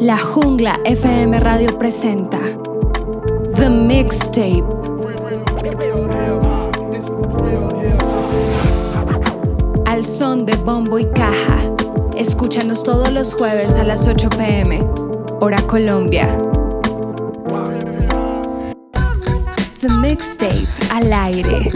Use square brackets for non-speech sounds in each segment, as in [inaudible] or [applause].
La Jungla FM Radio presenta The Mixtape. Al son de bombo y caja. Escúchanos todos los jueves a las 8 pm, hora Colombia. The Mixtape al aire.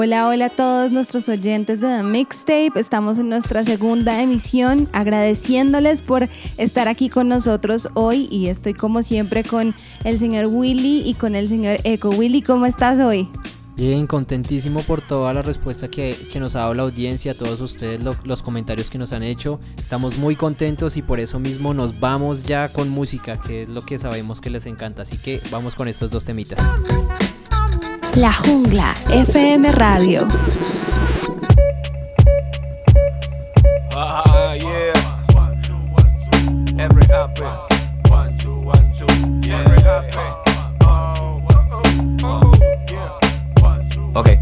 Hola, hola a todos nuestros oyentes de The Mixtape. Estamos en nuestra segunda emisión agradeciéndoles por estar aquí con nosotros hoy y estoy como siempre con el señor Willy y con el señor Echo. Willy, ¿cómo estás hoy? Bien, contentísimo por toda la respuesta que, nos ha dado la audiencia, todos ustedes los comentarios que nos han hecho. Estamos muy contentos y por eso mismo nos vamos ya con música, que es lo que sabemos que les encanta. Así que vamos con estos dos temitas. La Jungla FM Radio. Ah. Okay.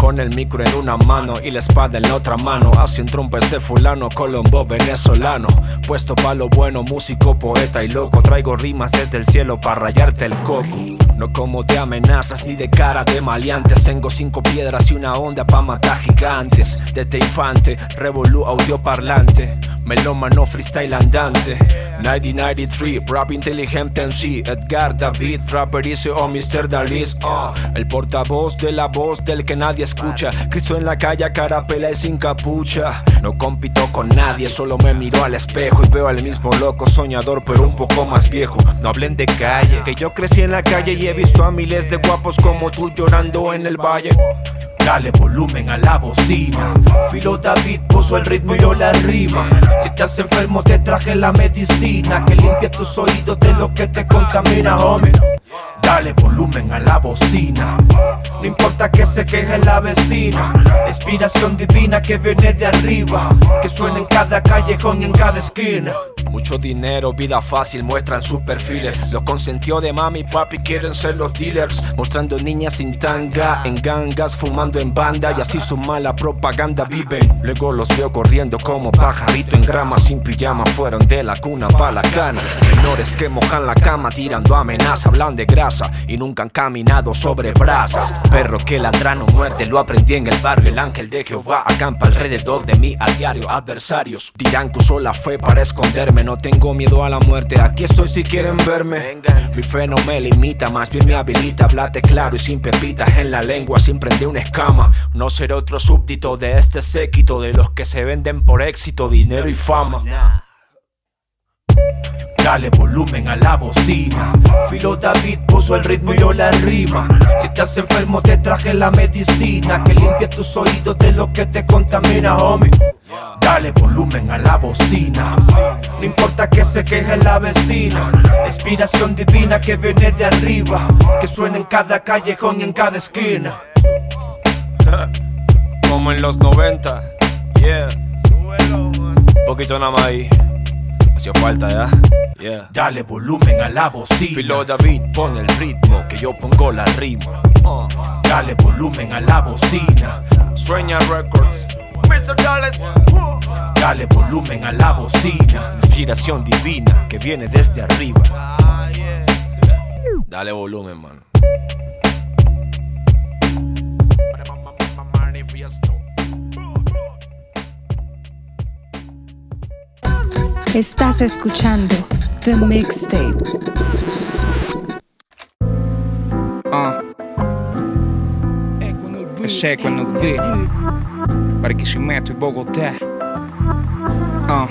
Con el micro en una mano y la espada en la otra mano Así un trompa este fulano, colombo venezolano Puesto pa' lo bueno, músico, poeta y loco Traigo rimas desde el cielo para rayarte el coco no como de amenazas ni de cara de maleantes. Tengo cinco piedras y una onda pa' matar gigantes. Desde infante, revolú audio parlante. Melómano freestyle andante. 1993, rap inteligente en sí. Edgar David, rapper o Mr. Dalis uh. El portavoz de la voz del que nadie escucha. Cristo en la calle, cara pela y sin capucha. No compito con nadie, solo me miro al espejo Y veo al mismo loco soñador pero un poco más viejo. No hablen de calle, que yo crecí en la calle y he visto a miles de guapos como tú llorando en el valle. Dale volumen a la bocina. Filo David puso el ritmo y yo la rima. Si estás enfermo, te traje la medicina que limpia tus oídos de lo que te contamina, homie. Dale volumen a la bocina. No importa que se queje la vecina. Inspiración divina que viene de arriba. Que suena en cada callejón y en cada esquina. Mucho dinero, vida fácil, muestran sus perfiles. Los consentió de mami y papi quieren ser los dealers. Mostrando niñas sin tanga, en gangas, fumando en banda. Y así su mala propaganda viven. Luego los veo corriendo como pajarito en grama, sin pijama. Fueron de la cuna pa' la cana. Menores que mojan la cama, tirando amenaza, hablan de grasa y nunca han caminado sobre brasas. Perro que ladran o muerte, lo aprendí en el barrio. El ángel de Jehová acampa alrededor de mí a diario. Adversarios dirán que usó la fe para esconderme. No tengo miedo a la muerte, aquí estoy si quieren verme. Mi fe no me limita, más bien me habilita. Hablate claro y sin pepitas en la lengua, sin prender una escama. No seré otro súbdito de este séquito de los que se venden por éxito, dinero y fama. Dale volumen a la bocina. Filo David puso el ritmo y yo la rima. Si estás enfermo, te traje la medicina que limpia tus oídos de lo que te contamina, homie. Dale volumen a la bocina. No importa que se queje la vecina. inspiración divina que viene de arriba. Que suena en cada callejón y en cada esquina. Como en los 90. Yeah. Poquito nada más ahí. Hacía falta ya. Dale volumen a la bocina. Filo David, pon el ritmo, que yo pongo la rima. Uh. Dale volumen a la bocina. Stranger Records. Mr. Dallas. Dale volumen a la bocina. Inspiración divina que viene desde arriba. Dale volumen, man. Estás escuchando The Mixtape. Uh. Esse é quando vê Barquisimeto e Bogotá. Uh.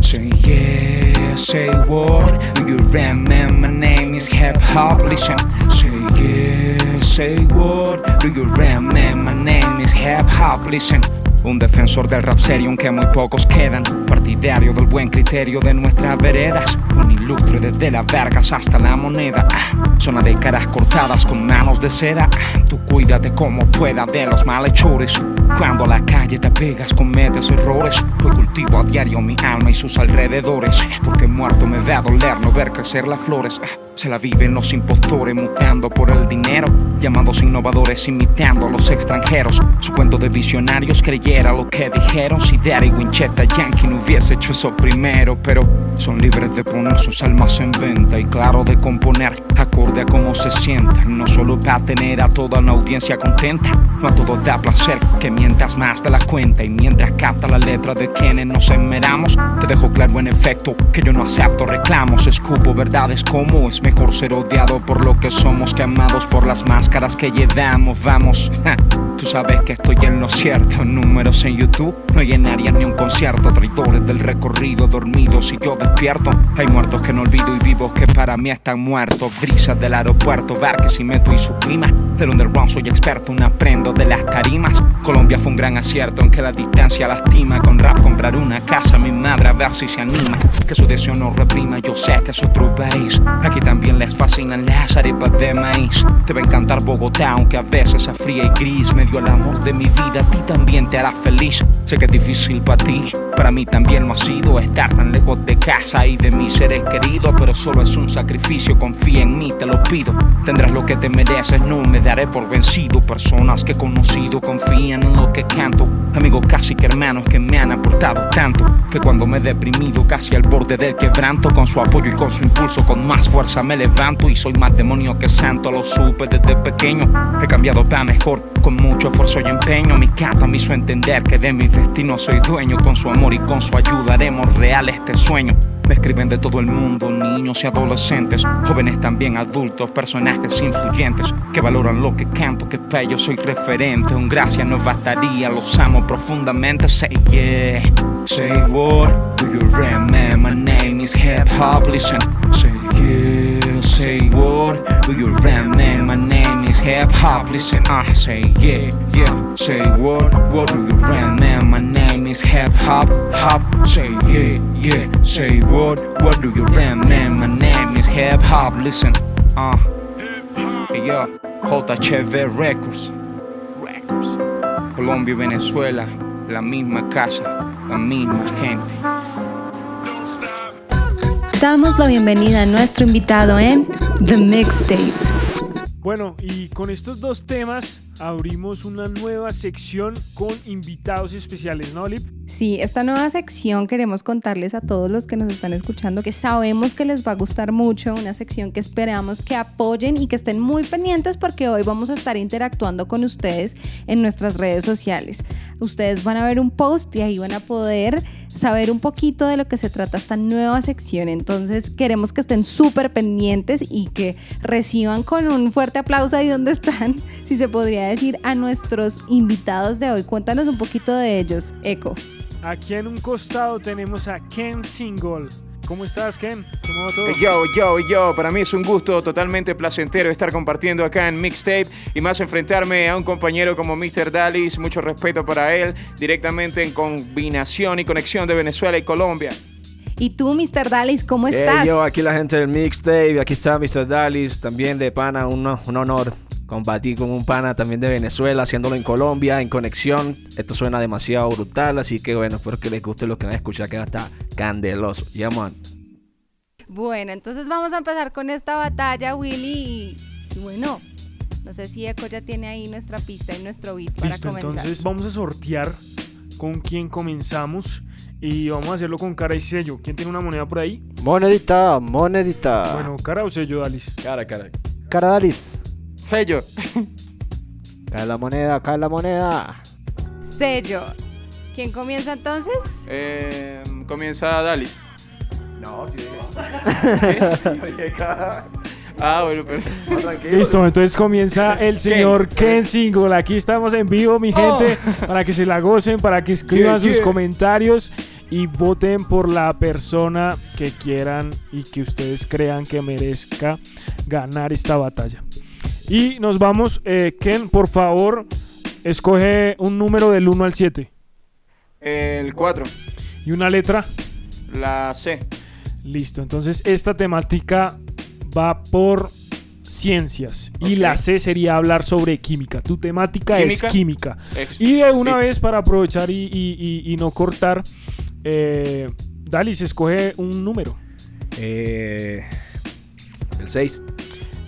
Say yeah, say what? Do you remember my name is Hip Hop? Listen. Say yeah, say what? Do you remember my name is Hip Hop? Listen. Un defensor del rap serio, aunque muy pocos quedan. Partidario del buen criterio de nuestras veredas. Un ilustre desde las vergas hasta la moneda. Ah, zona de caras cortadas con manos de seda. Ah, tú cuídate como pueda de los malhechores. Cuando a la calle te pegas, cometes errores. Hoy cultivo a diario mi alma y sus alrededores. Porque muerto me da doler no ver crecer las flores. Ah, Se la viven los impostores mutando por el dinero, llamados innovadores imitando a los extranjeros. Su cuento de visionarios creyera lo que dijeron. Si Daddy Winchester Yankee no hubiese hecho eso primero, pero son libres de poner sus almas en venta y claro de componer acorde a cómo se sientan. No solo para tener a toda una audiencia contenta, no a todos da placer que mientras más de la cuenta y mientras capta la letra de quienes nos enmeramos, te dejo claro en efecto que yo no acepto reclamos, escupo verdades como es mejor ser odiado por lo que somos que amados por las máscaras que llevamos. Vamos, tú sabes que estoy en lo cierto. Números en YouTube, no llenaría ni un concierto. Traidores del recorrido, dormidos y yo despierto. Hay muertos que no olvido y vivos que para mí están muertos. Brisas del aeropuerto, Barques y meto y su clima. Del underground soy experto, un aprendo de las tarimas. Colombia fue un gran acierto, aunque la distancia lastima. Con rap comprar una casa, mi madre a ver si se anima. Que su deseo no reprima, yo sé que es otro país. Aquí también les fascinan las arepas de maíz. Te va a encantar Bogotá, aunque a veces es fría y gris. Me dio el amor de mi vida, a ti también te hará feliz. Sé que es difícil para ti, para mí también lo ha sido. Estar tan lejos de casa y de mis seres queridos, pero solo es un sacrificio. Confía en mí, te lo pido. Tendrás lo que te mereces, no me daré por vencido. Personas que he conocido confían en lo que canto. Amigos casi que hermanos que me han aportado tanto. Que cuando me he deprimido, casi al borde del quebranto, con su apoyo y con su impulso, con más fuerza me levanto. Y soy más demonio que santo, lo supe desde pequeño. He cambiado para mejor, con mucho esfuerzo y empeño. Mi cata me hizo entender que de mi destino soy dueño. Con su amor y con su ayuda haremos real este sueño. Me escriben de todo el mundo, niños y adolescentes, jóvenes también adultos, personajes influyentes que valoran lo que canto, que para ellos soy referente. Un gracias no bastaría, los amo profundamente. Say yeah, say what? Do you remember? My name is Hip Hop. Listen, say yeah, say what? Do you remember? My name is Hip Hop. Listen, I say yeah, yeah, say what? What do you rap, man? My name is Hip Hop. Hop, say yeah, yeah, say what? What do you rap, man? My name is Hip Hop. Listen, uh, yeah, JHV Records. Records. Colombia Venezuela, la misma casa, la misma gente. Damos la bienvenida a nuestro invitado en The Mixtape. Bueno, y con estos dos temas abrimos una nueva sección con invitados especiales, ¿no, Lip? Sí, esta nueva sección queremos contarles a todos los que nos están escuchando que sabemos que les va a gustar mucho, una sección que esperamos que apoyen y que estén muy pendientes porque hoy vamos a estar interactuando con ustedes en nuestras redes sociales. Ustedes van a ver un post y ahí van a poder saber un poquito de lo que se trata esta nueva sección. Entonces queremos que estén súper pendientes y que reciban con un fuerte aplauso ahí donde están, [laughs] si se podría decir, a nuestros invitados de hoy. Cuéntanos un poquito de ellos, Eco. Aquí en un costado tenemos a Ken Single. ¿Cómo estás, Ken? ¿Cómo va todo? Yo, yo, yo, para mí es un gusto totalmente placentero estar compartiendo acá en Mixtape y más enfrentarme a un compañero como Mr. Dallis, mucho respeto para él, directamente en combinación y conexión de Venezuela y Colombia. Y tú, Mr. Dallis, ¿cómo Eh, estás? yo, aquí la gente del mixtape, aquí está Mr. Dallis, también de pana, un, un honor combatir con un pana también de Venezuela, haciéndolo en Colombia, en conexión. Esto suena demasiado brutal, así que bueno, espero que les guste lo que van a escuchar, que va a estar candeloso. Yeah, man. Bueno, entonces vamos a empezar con esta batalla, Willy. Y, y bueno, no sé si Eco ya tiene ahí nuestra pista y nuestro beat para Listo, comenzar. entonces vamos a sortear con quién comenzamos y vamos a hacerlo con cara y sello. ¿Quién tiene una moneda por ahí? Monedita, monedita. Bueno, cara o sello, Dalis. Cara, cara. Caradalis. Sello. Cae la moneda, cae la moneda. Sello. ¿Quién comienza entonces? Eh, comienza Dallis. No, sí. [laughs] Ah, bueno, pero... Listo, entonces comienza el señor Ken Single. Aquí estamos en vivo, mi gente, para que se la gocen, para que escriban Yeah, sus yeah. comentarios y voten por la persona que quieran y que ustedes crean que merezca ganar esta batalla. Y nos vamos, eh, Ken, por favor, escoge un número del 1 al 7 El 4, y una letra. la C. Listo, entonces esta temática va por ciencias y la C sería hablar sobre química. Tu temática ¿Química? es química. Ex- Y de una Listo. vez para aprovechar y, y- y- y no cortar, eh, Dalis escoge un número. Eh, El 6.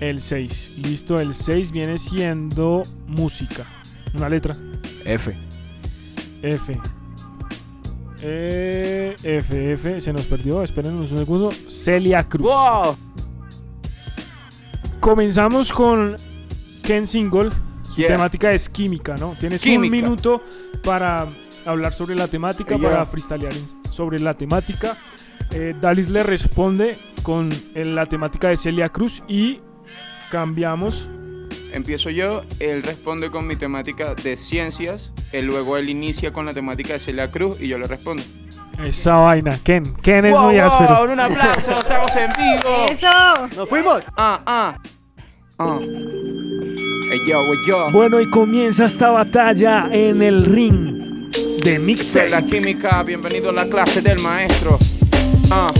El 6. Listo, el 6 viene siendo música. Una letra. F. F. Eh, F, F. Se nos perdió. Esperen un segundo. Celia Cruz. ¡Wow! Comenzamos con Ken Single. Su Yeah. temática es química, ¿no? Tienes un minuto para hablar sobre la temática, Yeah. para freestylear sobre la temática. Eh, Dalis le responde con la temática de Celia Cruz y cambiamos. Empiezo yo, él responde con mi temática de ciencias, él luego él inicia con la temática de Celia Cruz y yo le respondo. Esa vaina. Ken. Ken es Wow, muy wow, áspero. un aplauso, [laughs] estamos en vivo. ¡Eso! ¡Nos fuimos! Ah, ah. Ah. Ey, yo, ey, yo. Bueno, y comienza esta batalla en el ring de De mixtape. la química, bienvenido a la clase del maestro. Ah.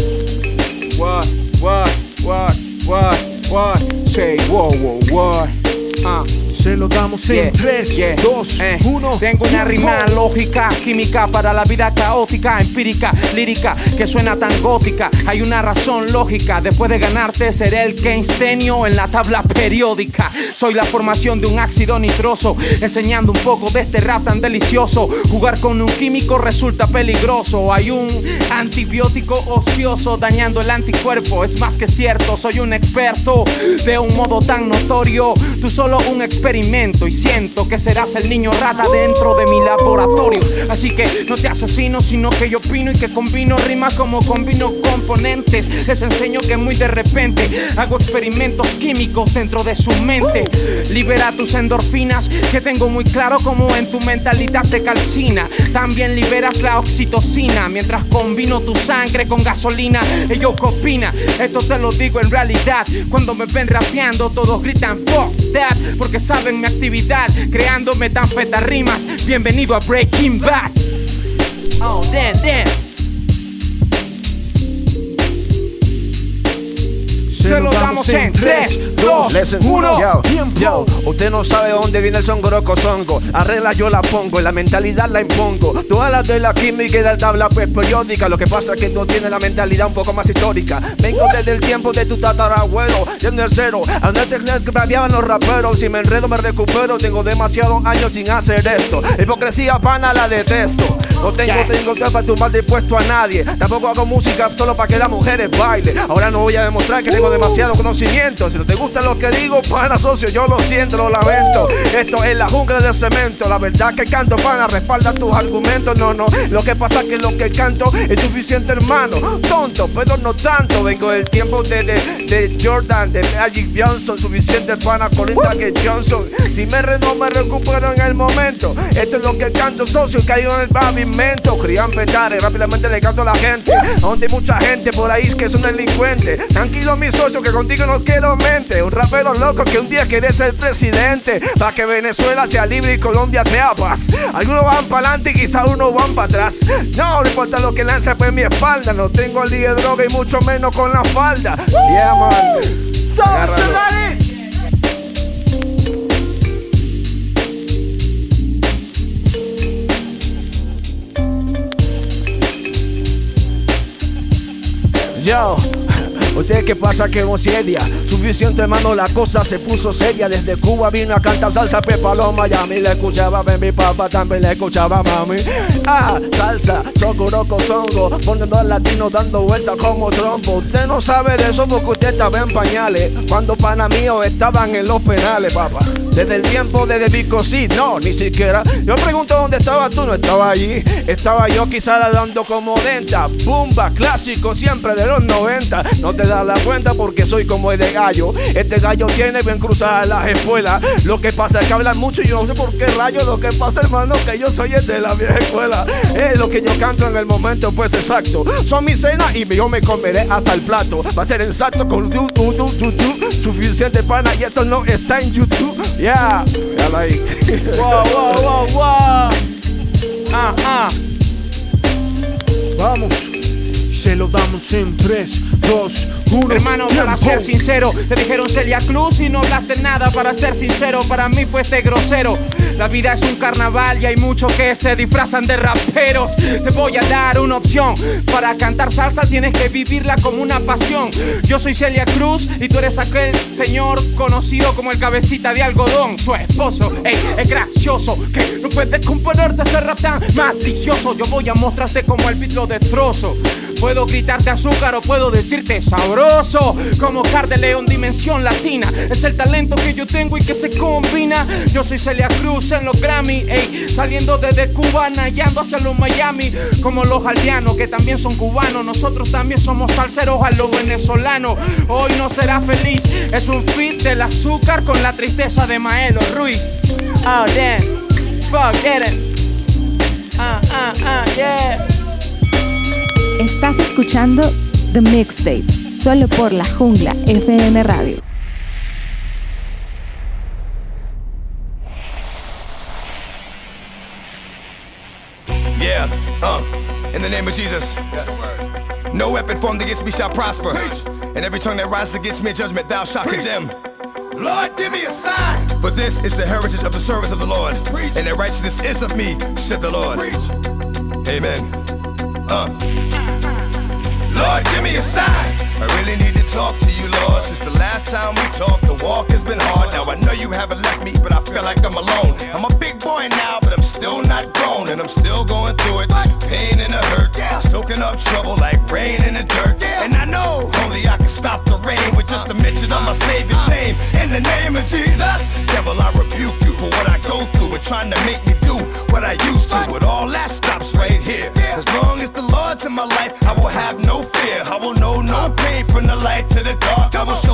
What, what, what, what, what. Say, wow, wow, what. Ah. Se lo damos Yeah, en 3, yeah, 2, eh. 1. Tengo una rima lógica, química para la vida caótica, empírica, lírica, que suena tan gótica. Hay una razón lógica, después de ganarte seré el Keinstenio en la tabla periódica. Soy la formación de un ácido nitroso, enseñando un poco de este rap tan delicioso. Jugar con un químico resulta peligroso. Hay un antibiótico ocioso dañando el anticuerpo. Es más que cierto, soy un experto de un modo tan notorio. Tú solo un experimento y siento que serás el niño rata dentro de mi laboratorio. Así que no te asesino, sino que yo opino y que combino rimas como combino componentes. Les enseño que muy de repente hago experimentos químicos dentro de su mente. Libera tus endorfinas, que tengo muy claro como en tu mentalidad te calcina. También liberas la oxitocina mientras combino tu sangre con gasolina. Ello qué opina, esto te lo digo en realidad. Cuando me ven rapeando, todos gritan fuck that, porque saben mi actividad, creando metanfetarimas. Bienvenido a Breaking Bad. Oh, damn, damn. Se lo damos en 3, 2, Listen, 1. yo, tiempo. usted no sabe dónde viene el songoroco songo. Arregla yo la pongo, la mentalidad la impongo. Todas las de la química y de la tabla pues periódica. Lo que pasa es que tú tienes la mentalidad un poco más histórica. Vengo desde el tiempo de tu tatarabuelo, yendo el cero. A donde te rapeaban los raperos. Si me enredo me recupero. Tengo demasiados años sin hacer esto. Hipocresía pana la detesto. No tengo, tengo tiempo para tumbar de puesto a nadie. Tampoco hago música solo para que las mujeres bailen. Ahora no voy a demostrar que tengo demasiado conocimiento. Si no te gusta lo que digo, pana socio, yo lo siento, lo lamento. Esto es la jungla de cemento. La verdad que canto, pana, respalda tus argumentos. No, no. Lo que pasa es que lo que canto es suficiente, hermano. Tonto, pero no tanto. Vengo del tiempo de, de, de Jordan, de Magic Johnson. Suficiente pana con que Johnson. Si me enredo, me recupero en el momento. Esto es lo que canto, socio. Caigo en el pavimento. Crían petares, rápidamente le canto a la gente. Donde hay mucha gente por ahí que son delincuentes. Tranquilo, mi socio, que contigo no quiero mente. Un rapero loco que un día quiere ser presidente. Para que Venezuela sea libre y Colombia sea paz. Algunos van para adelante y quizá unos van para atrás. No, no importa lo que lance por mi espalda. No tengo el de droga y mucho menos con la falda. Yeah, man. Yo, ¿usted qué pasa que no seria? Suficiente hermano, la cosa se puso seria. Desde Cuba vino a cantar salsa Pepa los Miami. Le escuchaba a mi papá, también le escuchaba mami. Ah, salsa, socorroco, songo. Poniendo al latino dando vueltas como trompo. Usted no sabe de eso porque usted estaba en pañales. Cuando pana mío estaban en los penales, papá. Desde el tiempo de Vico, sí, no, ni siquiera. Yo pregunto dónde estaba tú, no estaba allí. Estaba yo quizá dando como denta. Bumba, clásico, siempre de los 90. No das la cuenta porque soy como el de gallo. Este gallo tiene bien cruzadas las espuelas. Lo que pasa es que hablan mucho y yo no sé por qué rayo. Lo que pasa, hermano, que yo soy el de la vieja escuela. Es lo que yo canto en el momento, pues exacto. Son mis cenas y yo me comeré hasta el plato. Va a ser exacto con tu, tu, tu, tu, tu. Suficiente pana y esto no está en YouTube. Yeah, véalo ahí. Wow, wow, wow, wow. Ah, ah. Vamos. Se lo damos en 3, 2, 1. Hermano, para ser sincero, te dijeron Celia Cruz y no hablaste nada. Para ser sincero, para mí fuiste grosero. La vida es un carnaval y hay muchos que se disfrazan de raperos. Te voy a dar una opción. Para cantar salsa tienes que vivirla como una pasión. Yo soy Celia Cruz y tú eres aquel señor conocido como el cabecita de algodón. Su esposo, ey, es gracioso que no puedes componerte este rap tan malicioso. Yo voy a mostrarte como el beat lo destrozo. Puedo gritarte azúcar o puedo decirte sabroso. Como Car de León, dimensión latina. Es el talento que yo tengo y que se combina. Yo soy Celia Cruz en los Grammy, ey, saliendo desde Cuba, nayando hacia los Miami. Como los aldeanos que también son cubanos. Nosotros también somos salseros a los venezolanos. Hoy no será feliz. Es un fit del azúcar con la tristeza de Maelo Ruiz. Oh, damn. Fuck, it. Ah, ah, ah, yeah. Estás escuchando The Mixtape, solo por la jungla FM Radio. Yeah, uh, in the name of Jesus. No weapon formed against me shall prosper. And every tongue that rises against me in judgment, thou shalt condemn. Lord, give me a sign. For this is the heritage of the service of the Lord. And the righteousness is of me, said the Lord. Amen. Uh. Lord, give me a sign. I really need to talk to you, Lord. Since the last time we talked, the walk has been hard. Now I know you haven't left me, but I feel like I'm alone. I'm a big boy now, but I'm still not grown, and I'm still going through it. Pain and the hurt, soaking up trouble like rain in the dirt. And I know only I can stop the rain with just a mention of my Savior's name. In the name of Jesus, devil, I rebuke you for what I go through and trying to make me do what I used to. But all that stops right here. As long as the Lord's in my life, I will have no fear. I will know no pain from the light to the dark. Show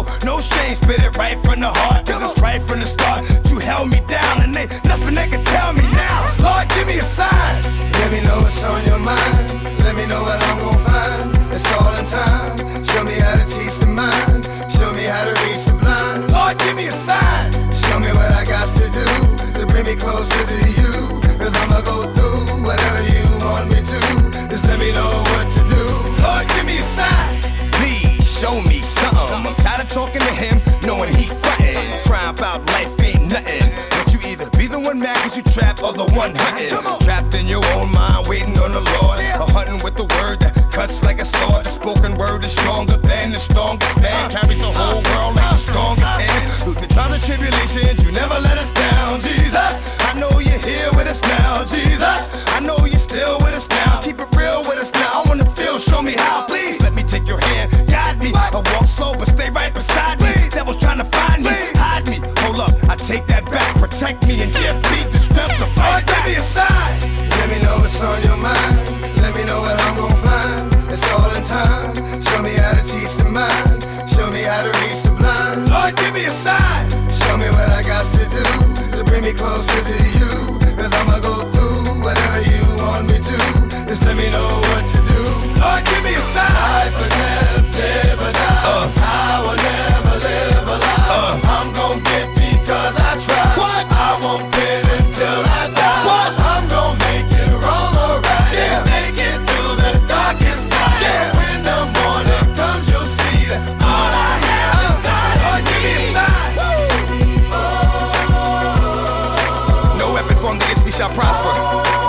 days we shall prosper.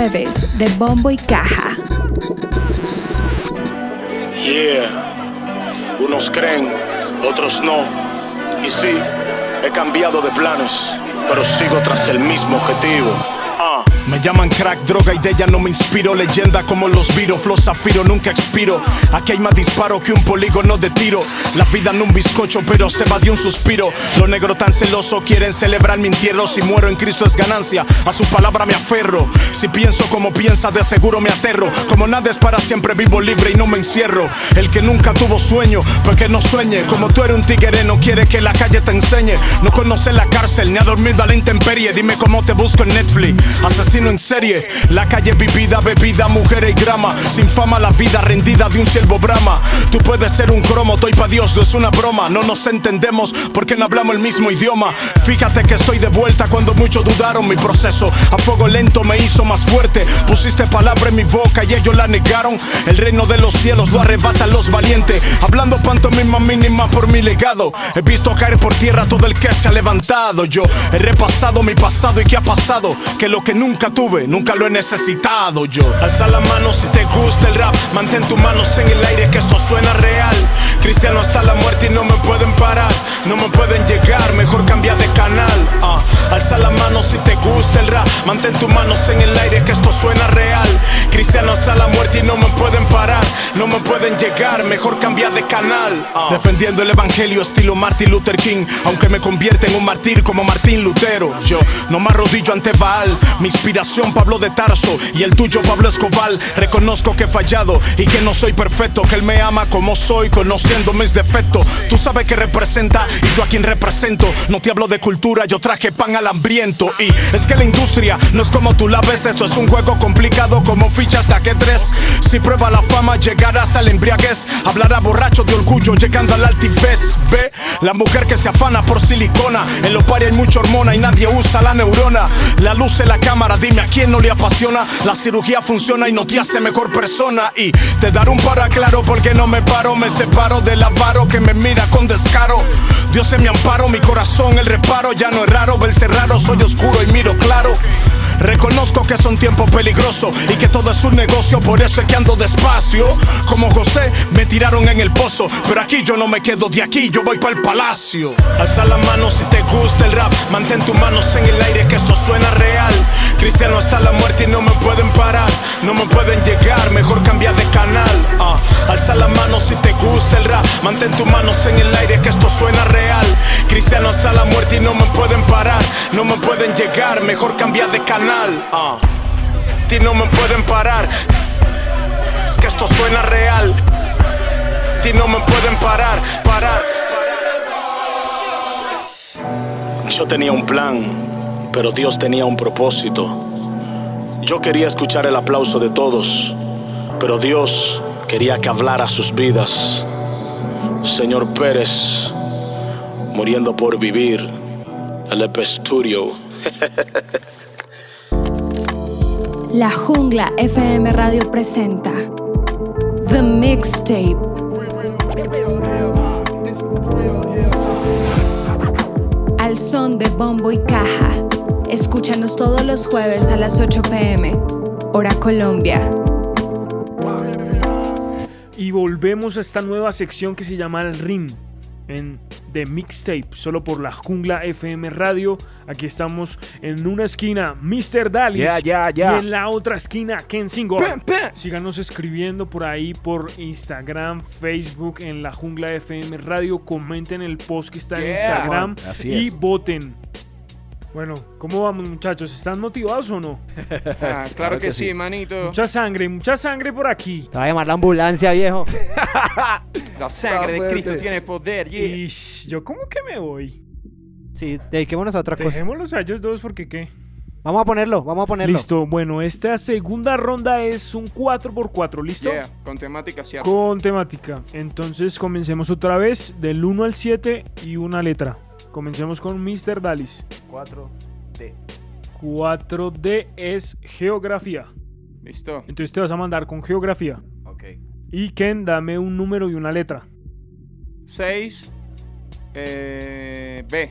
De Bombo y Caja. Yeah. Unos creen, otros no. Y sí, he cambiado de planes, pero sigo tras el mismo objetivo. Me llaman crack, droga y de ella no me inspiro. Leyenda como los viro, flow zafiro, nunca expiro. Aquí hay más disparo que un polígono de tiro. La vida no un bizcocho, pero se va de un suspiro. Los negros tan celosos quieren celebrar mi entierro. Si muero en Cristo es ganancia, a su palabra me aferro. Si pienso como piensa, de seguro me aterro. Como nada es para siempre, vivo libre y no me encierro. El que nunca tuvo sueño, pues que no sueñe. Como tú eres un tigre, no quiere que la calle te enseñe. No conoce la cárcel, ni ha dormido a la intemperie. Dime cómo te busco en Netflix. Asesino en serie, la calle vivida, bebida, mujeres y grama. Sin fama, la vida rendida de un siervo brama. Tú puedes ser un cromo, estoy pa' Dios, no es una broma. No nos entendemos porque no hablamos el mismo idioma. Fíjate que estoy de vuelta cuando muchos dudaron mi proceso. A fuego lento me hizo más fuerte. Pusiste palabra en mi boca y ellos la negaron. El reino de los cielos lo arrebatan los valientes. Hablando pantomima mínima por mi legado. He visto caer por tierra todo el que se ha levantado. Yo he repasado mi pasado y qué ha pasado. Que lo que nunca tuve, nunca lo he necesitado yo. Alza la mano si te gusta el rap. Mantén tus manos en el aire que esto suena real. Cristiano hasta la muerte y no me pueden parar. No me pueden llegar, mejor cambia de canal. Ah, alza la mano si te gusta el rap. Mantén tus manos en el aire que esto suena real. Cristiano hasta la muerte y no me pueden parar. No me pueden llegar, mejor cambia de canal. Ah. Defendiendo el evangelio estilo Martin Luther King. Aunque me convierte en un martir como Martín Lutero. Yo no me arrodillo ante Baal. Mi inspiración Pablo de Tarso y el tuyo Pablo Escobar. Reconozco que he fallado y que no soy perfecto. Que él me ama como soy, conociendo mis defectos. Tú sabes que representa y yo a quien represento. No te hablo de cultura, yo traje pan al hambriento. Y es que la industria no es como tú la ves. Esto es un juego complicado como fichas de tres. Si prueba la fama, llegarás al embriaguez. Hablará borracho de orgullo, llegando al altivez. Ve, la mujer que se afana por silicona. En lo pari hay mucha hormona y nadie usa la neurona. La luz en la cámara, dime a quién no le apasiona. La cirugía funciona y no te hace mejor persona. Y te daré un para claro porque no me paro. Me separo del avaro que me mira con descaro. Dios en mi amparo, mi corazón el reparo. Ya no es raro verse raro, soy oscuro y miro claro. Reconozco que son tiempos peligrosos y que todo es un negocio, por eso es que ando despacio. Como José, me tiraron en el pozo, pero aquí yo no me quedo de aquí, yo voy para el palacio. Alza la mano si te gusta el rap, mantén tus manos en el aire que esto suena real. Cristiano hasta la muerte y no me pueden parar, no me pueden llegar, mejor cambia de canal. Ah, alza la mano si te gusta el rap, mantén tus manos en el aire que esto suena real. Cristiano hasta la muerte y no me pueden parar, no me pueden llegar, mejor cambia de canal. Ti no me pueden parar, que esto suena real. Ti no me pueden parar, parar. Yo tenía un plan, pero Dios tenía un propósito. Yo quería escuchar el aplauso de todos, pero Dios quería que hablara sus vidas. Señor Pérez, muriendo por vivir, el EP Studio. [laughs] La Jungla FM Radio presenta The Mixtape. Al son de bombo y caja. Escúchanos todos los jueves a las 8 pm, hora Colombia. Y volvemos a esta nueva sección que se llama El Ring en The Mixtape, solo por la Jungla FM Radio. Aquí estamos en una esquina, Mr. Dalis. Ya, ya, ya. Y en la otra esquina, Ken Singo. Síganos escribiendo por ahí, por Instagram, Facebook, en la Jungla FM Radio. Comenten el post que está en Yeah. Instagram Así y es. voten. Bueno, ¿cómo vamos muchachos? ¿Están motivados o no? [laughs] Ah, claro, que, sí, manito. Mucha sangre, mucha sangre por aquí. Te va a llamar la ambulancia, viejo. [laughs] La sangre de. Cristo tiene poder. yeah. Y yo como que me voy. Sí, dediquémonos a otra cosa. Dejémoslos a ellos dos porque qué. Vamos a ponerlo, vamos a ponerlo. Listo, bueno, esta segunda ronda es un 4x4, ¿listo? Yeah, con temática sí. Con temática. Entonces comencemos otra vez del 1 al 7 y una letra. Comencemos con Mr. Dalis. 4D. 4D es geografía. Listo. Entonces te vas a mandar con geografía. Ok. Y Ken, dame un número y una letra. 6. Eh, B.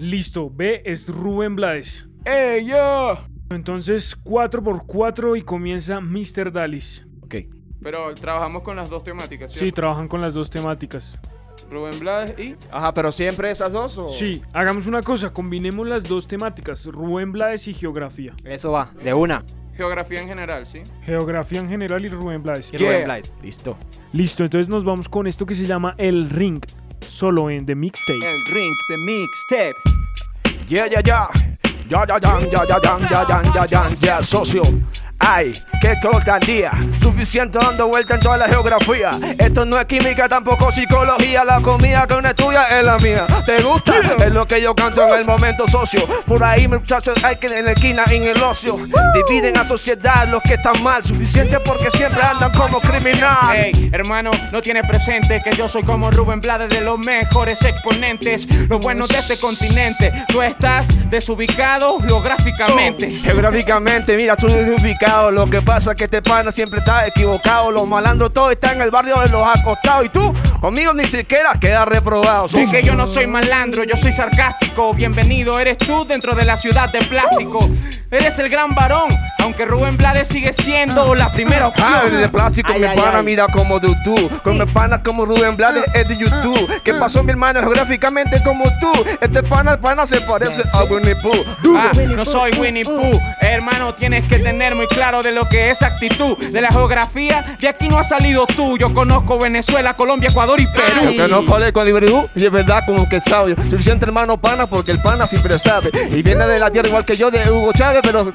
Listo, B es Rubén Blades. ¡Ey, yo! Entonces 4x4 y comienza Mr. Dalis. Ok. Pero trabajamos con las dos temáticas. Sí, ¿cierto? trabajan con las dos temáticas. Rubén Blades y. Ajá, pero siempre esas dos o. Sí, hagamos una cosa, combinemos las dos temáticas, Rubén Blades y geografía. Eso va, de una. Geografía en general, ¿sí? Geografía en general y Rubén Blades. Y Rubén Yeah. Blades. Listo. Listo, entonces nos vamos con esto que se llama El Ring, solo en The Mixtape. El ring de mixtape. Yeah, yeah, yeah. Ya, ya, ya, ya, ya, ya, ya, ya, ya, ya, ya, socio. Ay, qué día Suficiente dando vuelta en toda la geografía. Esto no es química, tampoco psicología. La comida que uno estudia es la mía. ¿Te gusta? Es lo que yo canto en el momento, socio. Por ahí, muchachos, hay que en la esquina, en el ocio. Dividen a sociedad los que están mal. Suficiente porque siempre andan como criminal. Ey, hermano, no tiene presente que yo soy como Rubén Blades de los mejores exponentes. Lo bueno de este continente. Tú estás desubicado geográficamente. Geográficamente, mira, tú Lo que pasa es que este pana siempre está equivocado. Los malandros todos están en el barrio de los acostados. Y tú, conmigo ni siquiera quedas reprobado. Es que yo no soy malandro, yo soy sarcástico. Bienvenido eres tú dentro de la ciudad de plástico. Eres el gran varón, aunque Rubén Blades sigue siendo la primera Ah, opción. de plástico, Ay, mi ay, pana, ay. mira como de tú. Con mi pana como Rubén Blades es de YouTube. ¿Qué pasó, mi hermano? Geográficamente como tú. Este pana, el pana se parece a Winnie Pooh. Ah, no soy Winnie Pooh. Hermano, tienes que tener muy claro de lo que es actitud. De la geografía, de aquí no has salido tú. Yo conozco Venezuela, Colombia, Ecuador y Perú. Lo que no cole con Libreview y es verdad como que sabe. Suficiente hermano pana porque el pana siempre sabe. Y viene de la tierra igual que yo de Hugo Chávez, pero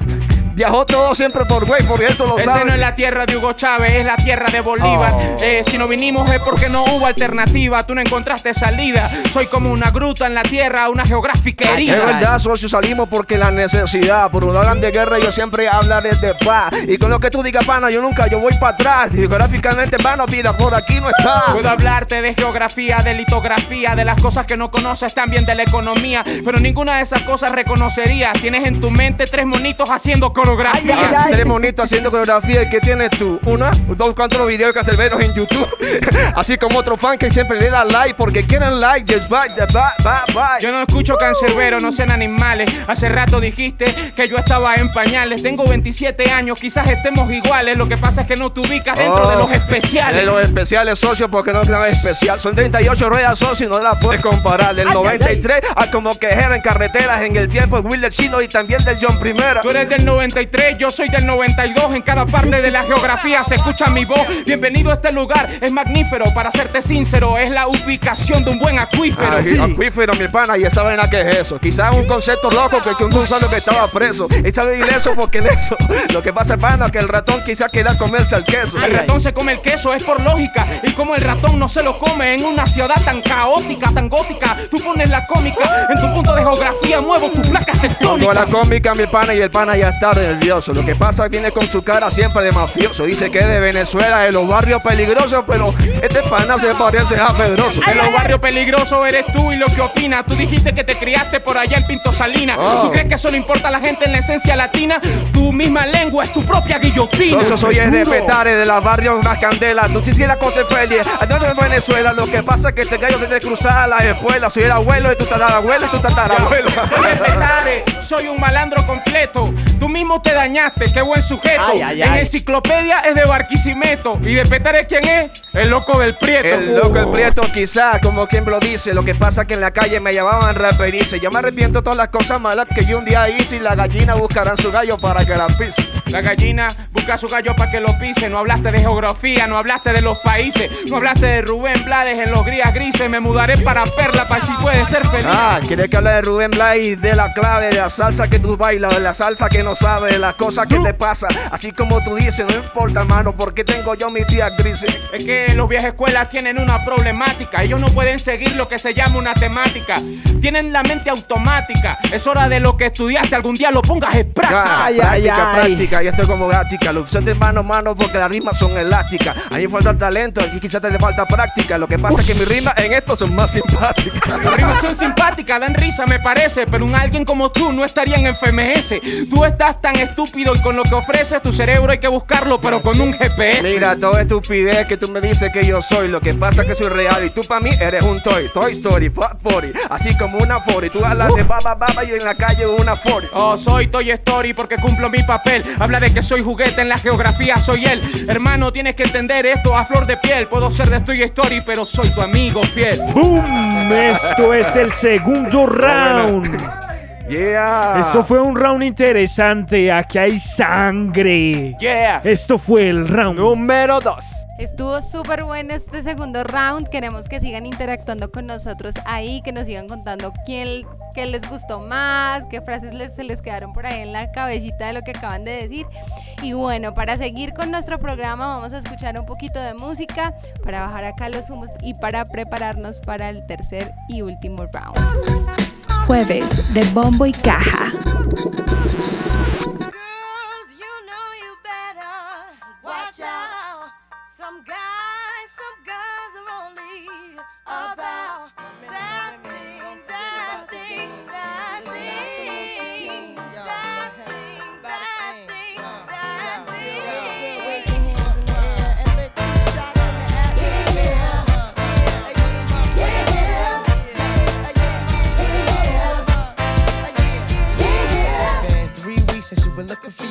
viajó todo siempre por güey, por eso lo Ese no es la tierra de Hugo Chávez, es la tierra de Bolívar. Oh. Eh, si no vinimos es porque no hubo alternativa, tú no encontraste salida. Soy como una gruta en la tierra, una geográfica Es herida. verdad, socio, salimos porque la necesidad. Por no hablan de guerra, yo siempre hablaré de paz. Y con lo que tú digas, pana, yo nunca, yo voy para atrás. Geográficamente, pana, vida, por aquí no está. Puedo hablarte de geografía, de litografía, de las cosas que no conoces, también de la economía. Pero ninguna de esas cosas reconocerías. Tienes en tu mente tres monitos haciendo coreografía. Ah, Tres monitos haciendo coreografía. ¿Y qué tienes tú? Una, dos, cuatro videos cancelberos en YouTube. [laughs] Así como otro fan que siempre le da like porque quieren like. Just bye, bye, bye, bye. Yo no escucho cancerbero, no sean animales. Hace rato dijiste que yo estaba en pañales. Tengo 27 años, quizás estemos iguales. Lo que pasa es que no te ubicas dentro de los De especiales. los especiales, socio, porque no es nada especial. Son 38 ruedas, socio, y no la puedes comparar. Del 93 a como que era en carreteras en el tiempo de Will del Chino y también del John Primera. Tú eres del 93, yo soy del 92. En cada parte de la geografía se escucha mi voz. Bienvenido a este lugar, es magnífero. Para serte sincero, es la ubicación de un buen acuífero. Ay, Acuífero, mi pana, y esa vaina que es eso. Quizás un concepto loco que, que un gusano que estaba preso. Sabe ileso porque leso. Lo que pasa, pana, que el ratón quizás quiera comerse el queso. El ratón se come el queso, es por lógica. Y como el ratón no se lo come en una ciudad tan caótica, tan gótica, tú pones la cómica en tu punto de geografía, muevo tus placas Pongo la tectónicas. cómica, mi pana, y el pana ya está nervioso. Lo que pasa viene con su cara siempre de mafioso. Dice que es de Venezuela, de los barrios peligrosos, pero este pana se parece a Pedroso. En los barrios peligrosos eres tú y lo que opinas. Tú dijiste que te criaste por allá en Pinto Salina. Oh. ¿Tú crees que solo importa a la gente en la esencia latina? Tu misma lengua es tu propia guillotina. Socio soy es de. Petare, de los barrios más candela. No sé si la cosa es feliz. Adoro en Venezuela. Lo que pasa es que este gallo debe cruzar a la escuela. Soy el abuelo y tu tatarabuelo y tu tatarabuelo. Soy de Petare, soy un malandro completo. Tú mismo te dañaste, qué buen sujeto. Ay, ay, en ay. enciclopedia es de Barquisimeto. ¿Y de Petare quién es? El loco del Prieto. El loco, el prieto, quizás, como quien lo dice. Lo que pasa que en la calle me llamaban raperice. Yo me arrepiento todas las cosas malas que yo un día hice. Y la gallina buscarán su gallo para que la pise. La gallina su gallo para que lo pise. No hablaste de geografía, no hablaste de los países. No hablaste de Rubén Blades en los grías grises. Me mudaré para Perla para si puedes ser feliz. Ah, ¿quieres que hable de Rubén Blay? De la clave, de la salsa que tú bailas, de la salsa que no sabes, de las cosas que te pasan. Así como tú dices, no importa, hermano, porque tengo yo mis días grises. Es que los viejas escuelas tienen una problemática. Ellos no pueden seguir lo que se llama una temática. Tienen la mente automática. Es hora de lo que estudiaste algún día lo pongas en práctica. Ay, práctica, ay, ay. práctica, y esto es como gática. Lo usé de mano a mano porque las rimas son elásticas. A mí falta talento y quizás te le falta práctica. Lo que pasa es que mis rimas en esto son más simpáticas. Las rimas son simpáticas, dan risa, me parece. Pero un alguien como tú no estaría en FMS. Tú estás tan estúpido y con lo que ofreces tu cerebro hay que buscarlo, pero con un GPS. Mira, toda estupidez que tú me dices que yo soy. Lo que pasa es que soy real y tú para mí eres un toy. Toy Story, Fat 40. Así como una 40. Tú hablas de baba baba y en la calle una 40. Oh, soy Toy Story porque cumplo mi papel. Habla de que soy juguete en la geografía soy él. Hermano, tienes que entender esto a flor de piel. Puedo ser de Toy Story, pero soy tu amigo fiel. ¡Boom! Esto es el segundo round. Yeah. Esto fue un round interesante. Aquí hay sangre. Yeah. Esto fue el round. Número 2. Estuvo súper bueno este segundo round. Queremos que sigan interactuando con nosotros ahí, que nos sigan contando quién, qué les gustó más, qué frases les, se les quedaron por ahí en la cabecita de lo que acaban de decir. Y bueno, para seguir con nuestro programa vamos a escuchar un poquito de música para bajar acá los humos y para prepararnos para el tercer y último round. Jueves de Bombo y Caja.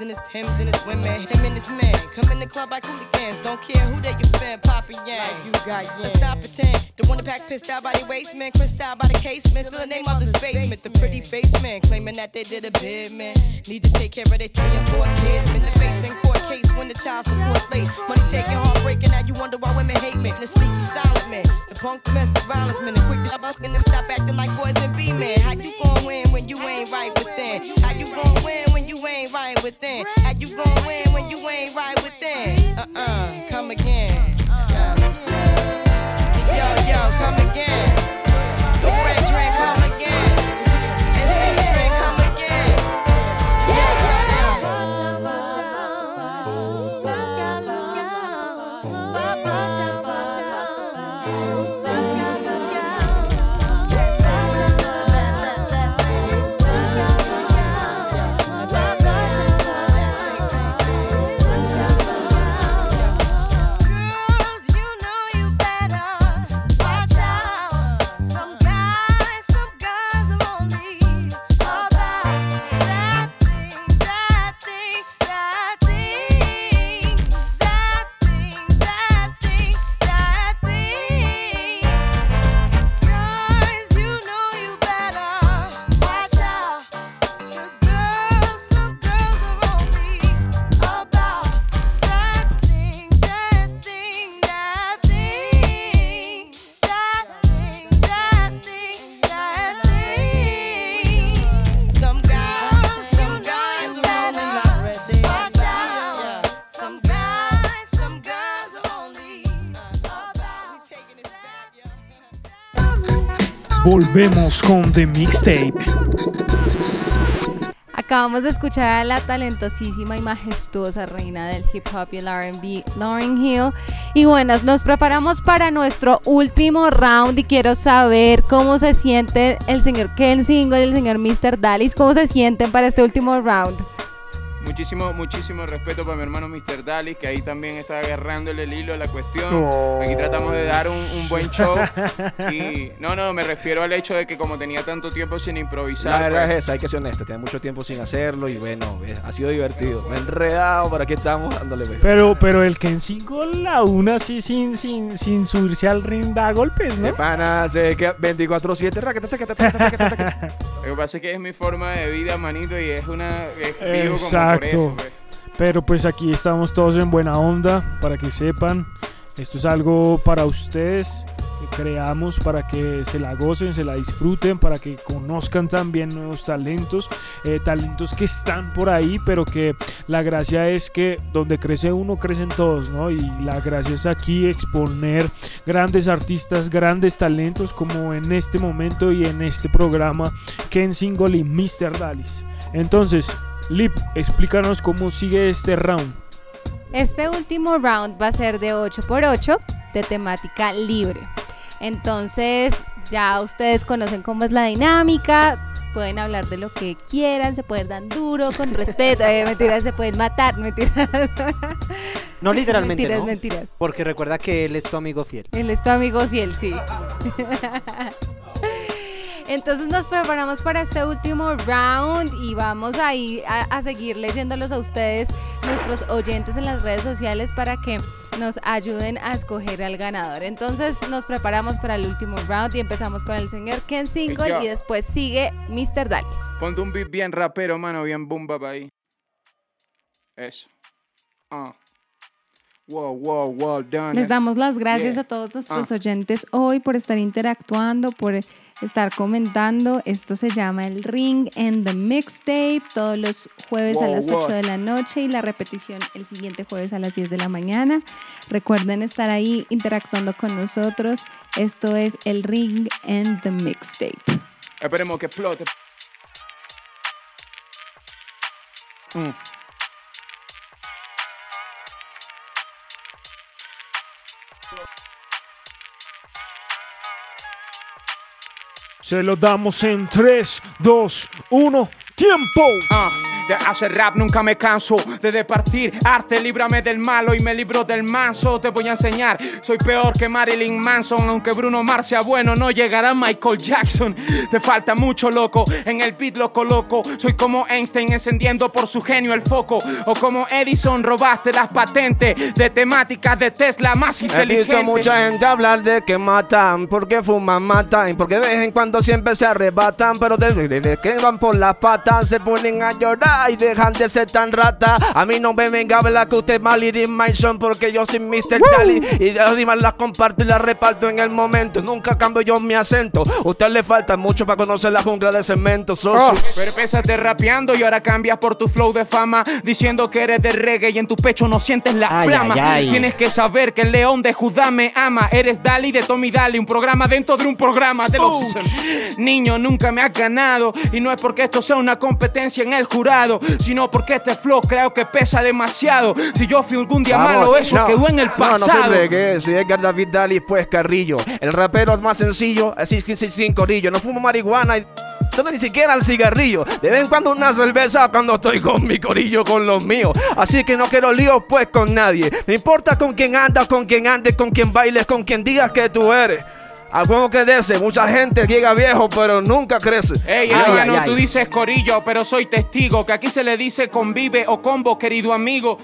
And his Timbs and his women. Him and his man come in the club like hooligans. Don't care who they fan, Papa Yang. you got Let's stop pretend. The one that pack pissed out by the waist man, crissed out by the casement. Still the name of the basement. The pretty face man claiming that they did a bid man. Need to take care of their three and four kids. Been the face in court case when the child support late. Money taking, heartbreaking. Now you wonder why women hate me. The sneaky silent man, the punk domestic violence man, the quick to busking them stop acting like boys and be men. How you gon' win when you ain't right within? How you gon' win when you ain't right within? How you gon' win when you ain't right within? Uh-uh, come again. Uh, uh. Yo, yo, come again. Volvemos con The Mixtape. Acabamos de escuchar a la talentosísima y majestuosa reina del hip hop y el RB, Lauren Hill. Y bueno, nos preparamos para nuestro último round y quiero saber cómo se siente el señor Ken Single y el señor Mr. Dallas. ¿Cómo se sienten para este último round? Muchísimo, muchísimo respeto para mi hermano Mr. Dalis, que ahí también está agarrándole el hilo a la cuestión. No. Aquí tratamos de dar un, un buen show. [laughs] Y no, no, me refiero al hecho de que como tenía tanto tiempo sin improvisar. La verdad pues, es esa, hay que ser honesto. Tenía mucho tiempo sin hacerlo y bueno, es- ha sido divertido. Me he enredado, ¿para qué estamos dándole? ve? Pero, pero el Ken Single aún así sin, sin, sin subirse al ring da golpes, De ¿no? pana, sé que 24-7, raca, taca, taca, taca, taca, taca, taca. Lo que pasa es que es mi forma de vida, manito, y es una. Es vivo como por Exacto. Pero pues aquí estamos todos en buena onda, para que sepan. Esto es algo para ustedes, que creamos para que se la gocen, se la disfruten, para que conozcan también nuevos talentos, eh, talentos que están por ahí, pero que la gracia es que donde crece uno, crecen todos, ¿no? Y la gracia es aquí exponer grandes artistas, grandes talentos, como en este momento y en este programa, Ken Single y Mr. Dalis. Entonces, Lip, explícanos cómo sigue este round. Este último round va a ser de 8x8 de temática libre. Entonces, ya ustedes conocen cómo es la dinámica. Pueden hablar de lo que quieran, se pueden dar duro, con respeto. Eh, mentiras, se pueden matar, mentiras. [laughs] No literalmente, Mentiras, ¿no? mentiras. Porque recuerda que él es tu amigo fiel. Él es tu amigo fiel, sí. [laughs] Entonces nos preparamos para este último round y vamos ahí a, a seguir leyéndolos a ustedes, nuestros oyentes en las redes sociales, para que nos ayuden a escoger al ganador. Entonces nos preparamos para el último round y empezamos con el señor Ken Single y después sigue Mr. Dalis. Ponte un beat bien rapero, mano, bien boom bap ahí. Eso. Ah. Wow, wow, wow, done. Les damos las gracias Yeah. a todos nuestros Ah. oyentes hoy por estar interactuando, por estar comentando. Esto se llama El Ring en The Mixtape, todos los jueves a las wow. 8 de la noche y la repetición el siguiente jueves a las 10 de la mañana. Recuerden estar ahí interactuando con nosotros. Esto es El Ring en The Mixtape. Esperemos que explote. Mm. Se lo damos en 3, 2, 1, tiempo. Ah, de hacer rap nunca me canso de departir arte, líbrame del malo y me libro del manso. Te voy a enseñar, soy peor que Marilyn Manson. Aunque Bruno Mars sea bueno, no llegará Michael Jackson. Te falta mucho loco, en el beat lo coloco. Soy como Einstein encendiendo por su genio el foco. O como Edison robaste las patentes de temáticas de Tesla más He inteligente. visto mucha gente hablar de que matan, porque fuman, matan, porque de vez en cuando siempre se arrebatan, pero desde de, que van por las patas se ponen a llorar y dejan de ser tan rata. A mí no me venga a hablar que usted es Marilyn Manson, porque yo soy Mr. Dali y las rimas las comparto y las reparto en el momento. Nunca cambio yo mi acento. Usted le falta mucho para conocer la jungla de cemento, socio. Pero empezaste rapeando y ahora cambias por tu flow de fama Diciendo que eres de reggae y en tu pecho no sientes la Ay, flama ay, ay. Tienes que saber que el león de Judá me ama Eres Dali de Tommy Dali, un programa dentro de un programa de los Niño, nunca me has ganado Y no es porque esto sea una competencia en el jurado Sino porque este flow creo que pesa demasiado Si yo fui algún día malo, eso no, quedó en el No, no pasado soy Edgar David Dali, pues Carrillo. El rapero es más sencillo, así que sin, corillo. No fumo marihuana y no ni siquiera el cigarrillo. De vez en cuando una cerveza cuando estoy con mi corillo, con los míos. Así que no quiero líos pues con nadie. Me importa con quién andas, con quién andes, con quién bailes, con quién digas que tú eres. Al juego que dese, mucha gente llega viejo, pero nunca crece. Ey, hermano, ay, ay. tú dices corillo, pero soy testigo. Que aquí se le dice convive o combo, querido amigo.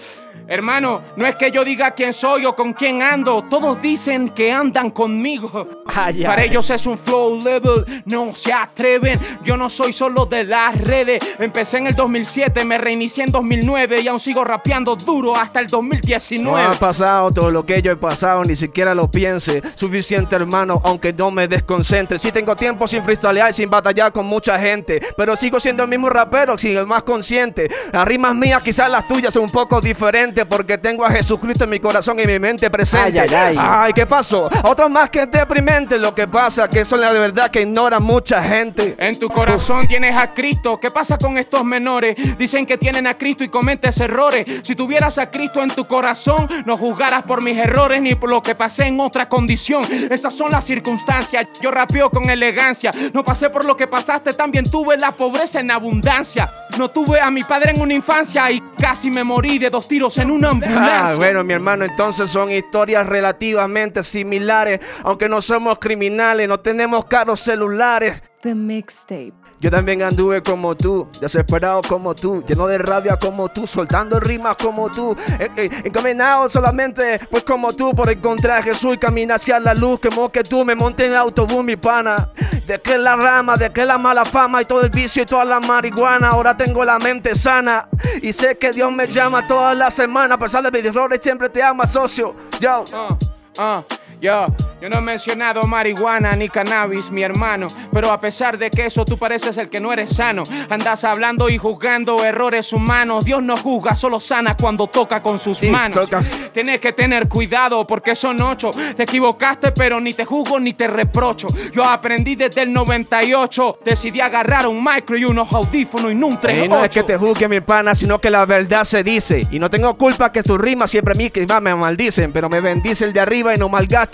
Hermano, no es que yo diga quién soy o con quién ando. Todos dicen que andan conmigo. [laughs] Ay, Para ay. ellos es un flow level, no se atreven. Yo no soy solo de las redes. Empecé en el 2007, me reinicié en 2009 y aún sigo rapeando duro hasta el No 2019. ha pasado todo lo que yo he pasado, ni siquiera lo piense. Suficiente, hermano, aunque no me desconcentre. Si tengo tiempo sin freestylear y sin batallar con mucha gente. Pero sigo siendo el mismo rapero, sin el más consciente. Las rimas mías, quizás las tuyas, son un poco diferentes. Porque tengo a Jesucristo en mi corazón y mi mente presente. Ay, ay, ay. Ay, ¿qué pasó? Otro más que es deprimente. Lo que pasa que eso es la de verdad que ignora mucha gente. En tu corazón tienes a Cristo. ¿Qué pasa con estos menores? Dicen que tienen a Cristo y cometes errores. Si tuvieras a Cristo en tu corazón, no juzgaras por mis errores ni por lo que pasé en otra condición. Esas son las circunstancia. Yo rapeo con elegancia. No pasé por lo que pasaste, también tuve la pobreza en abundancia. No tuve a mi padre en una infancia y casi me morí de dos tiros en una ambulancia. Ah, bueno, mi hermano, entonces son historias relativamente similares. Aunque no somos criminales, no tenemos caros celulares. The Mixtape. Yo también anduve como tú, desesperado como tú, lleno de rabia como tú, soltando rimas como tú, eh, eh, encaminado solamente pues como tú por encontrar a Jesús y caminar hacia la luz, como que tú me monté en el autobús, mi pana. De que la rama, de que la mala fama y todo el vicio y toda la marihuana, ahora tengo la mente sana y sé que Dios me llama toda la semana, a pesar de mis errores siempre te ama, socio. Yo. Ah, ah, yo, yo no he mencionado marihuana ni cannabis, mi hermano. Pero a pesar de que eso tú pareces el que no eres sano. Andas hablando y juzgando errores humanos. Dios no juzga, solo sana cuando toca con sus Sí, manos. toca. Tienes que tener cuidado porque son ocho. Te equivocaste, pero ni te juzgo ni te reprocho. Yo aprendí desde el 98. Decidí agarrar un micro y unos audífonos y no un 3 Y no es que te juzgue mi pana, sino que la verdad se dice. Y no tengo culpa que tus rimas siempre a mí que me maldicen. Pero me bendice el de arriba y no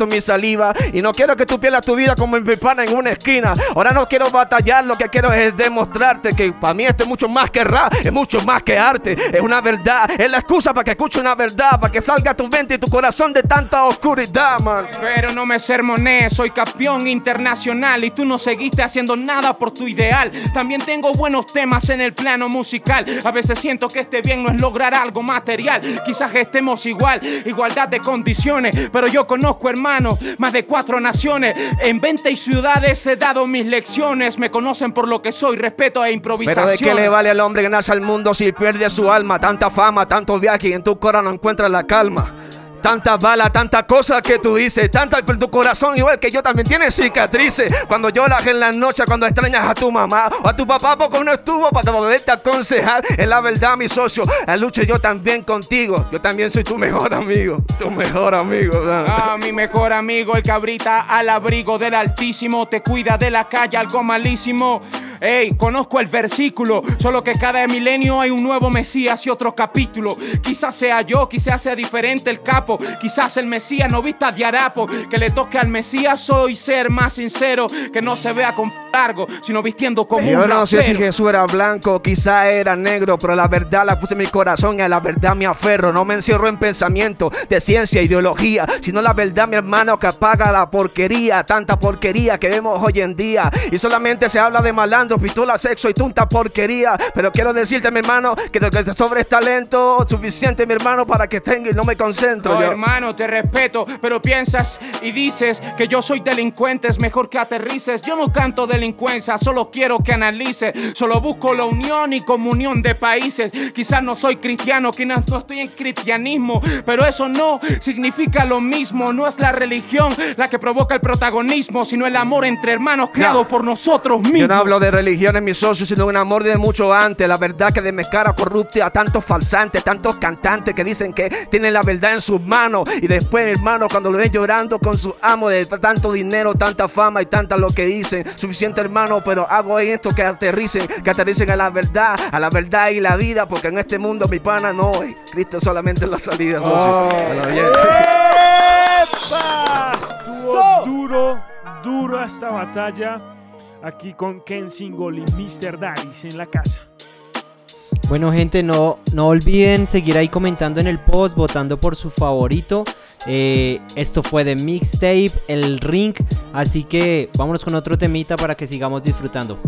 mi saliva. Y no quiero que tú pierdas tu vida como mi pana en una esquina. Ahora no quiero batallar, lo que quiero es demostrarte que para mí esto es mucho más que rap, es mucho más que arte. Es una verdad, es la excusa para que escuche una verdad, para que salga tu mente y tu corazón de tanta oscuridad, man. Pero no me sermoné, soy campeón internacional y tú no seguiste haciendo nada por tu ideal. También tengo buenos temas en el plano musical. A veces siento que este bien no es lograr algo material. Quizás estemos igual, igualdad de condiciones. Pero yo conozco hermanos, más de cuatro naciones. En 20 ciudades he dado mis lecciones. Me conocen por lo que soy, respeto e improvisación. Pero de qué le vale al hombre ganarse al mundo si pierde su alma, tanta fama, tanto viaje y en tu corazón no encuentras la calma. Tanta bala, tanta cosa que tú dices, tanta tu corazón igual que yo también tiene cicatrices. Cuando lloras en la noche, cuando extrañas a tu mamá o a tu papá porque no estuvo para poderte aconsejar. Es la verdad, mi socio. La lucha yo también contigo. Yo también soy tu mejor amigo, tu mejor amigo. Ah, mi mejor amigo, el cabrita al abrigo del altísimo, te cuida de la calle, algo malísimo. Ey, conozco el versículo, solo que cada milenio hay un nuevo Mesías y otro capítulo. Quizás sea yo, quizás sea diferente el capo, quizás el Mesías no vista de harapo. Que le toque al Mesías soy ser más sincero, que no se vea con largo, sino vistiendo como Yo un no sé si. Jesús era blanco, quizá era negro, pero la verdad la puse en mi corazón y a la verdad me aferro. No me encierro en pensamiento de ciencia, ideología, sino la verdad, mi hermano, que apaga la porquería, tanta porquería que vemos hoy en día. Y solamente se habla de malandros, pistola, sexo y tanta porquería. Pero quiero decirte, mi hermano, que lo que te sobra es talento suficiente, mi hermano, para que tenga y no me concentro. No, yo. hermano, te respeto, pero piensas y dices que yo soy delincuente, es mejor que aterrices. Yo no canto delincuencia, solo quiero que analices. Solo busco la unión y comunión de países. Quizás no soy cristiano, quizás no estoy en cristianismo, pero eso no significa lo mismo. No es la religión la que provoca el protagonismo, sino el amor entre hermanos creado por nosotros mismos. Yo no hablo de religiones, mis socios, sino de un amor de mucho antes. La verdad que desmescara corrupte a tantos falsantes, tantos cantantes que dicen que tienen la verdad en sus manos. Y después, hermano, cuando lo ven llorando con su amo de tanto dinero, tanta fama y tanta lo que dicen. Suficiente, hermano, pero hago esto que aterricen, que aterricen a la verdad, a la verdad y la vida. Porque en este mundo, mi pana, no, eh, Cristo solamente es la salida, socio. Bueno, bien. ¡Epa! Estuvo duro, duro esta batalla. Aquí con Ken Single y Mr. Daddies en la casa. Bueno, gente, no, no olviden seguir ahí comentando en el post, votando por su favorito. Eh, esto fue de Mixtape, el Ring. Así que vámonos con otro temita para que sigamos disfrutando.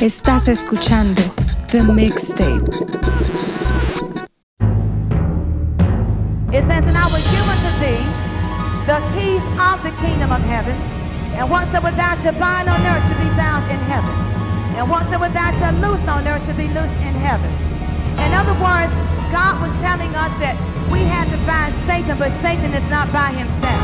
Estás escuchando The Mixtape. It says, And I will give unto thee the keys of the kingdom of heaven. And whatsoever thou shalt bind on earth shall be bound in heaven. And whatsoever thou shalt loose on earth shall be loosed in heaven. In other words, God was telling us that we had to bind Satan, but Satan is not by himself.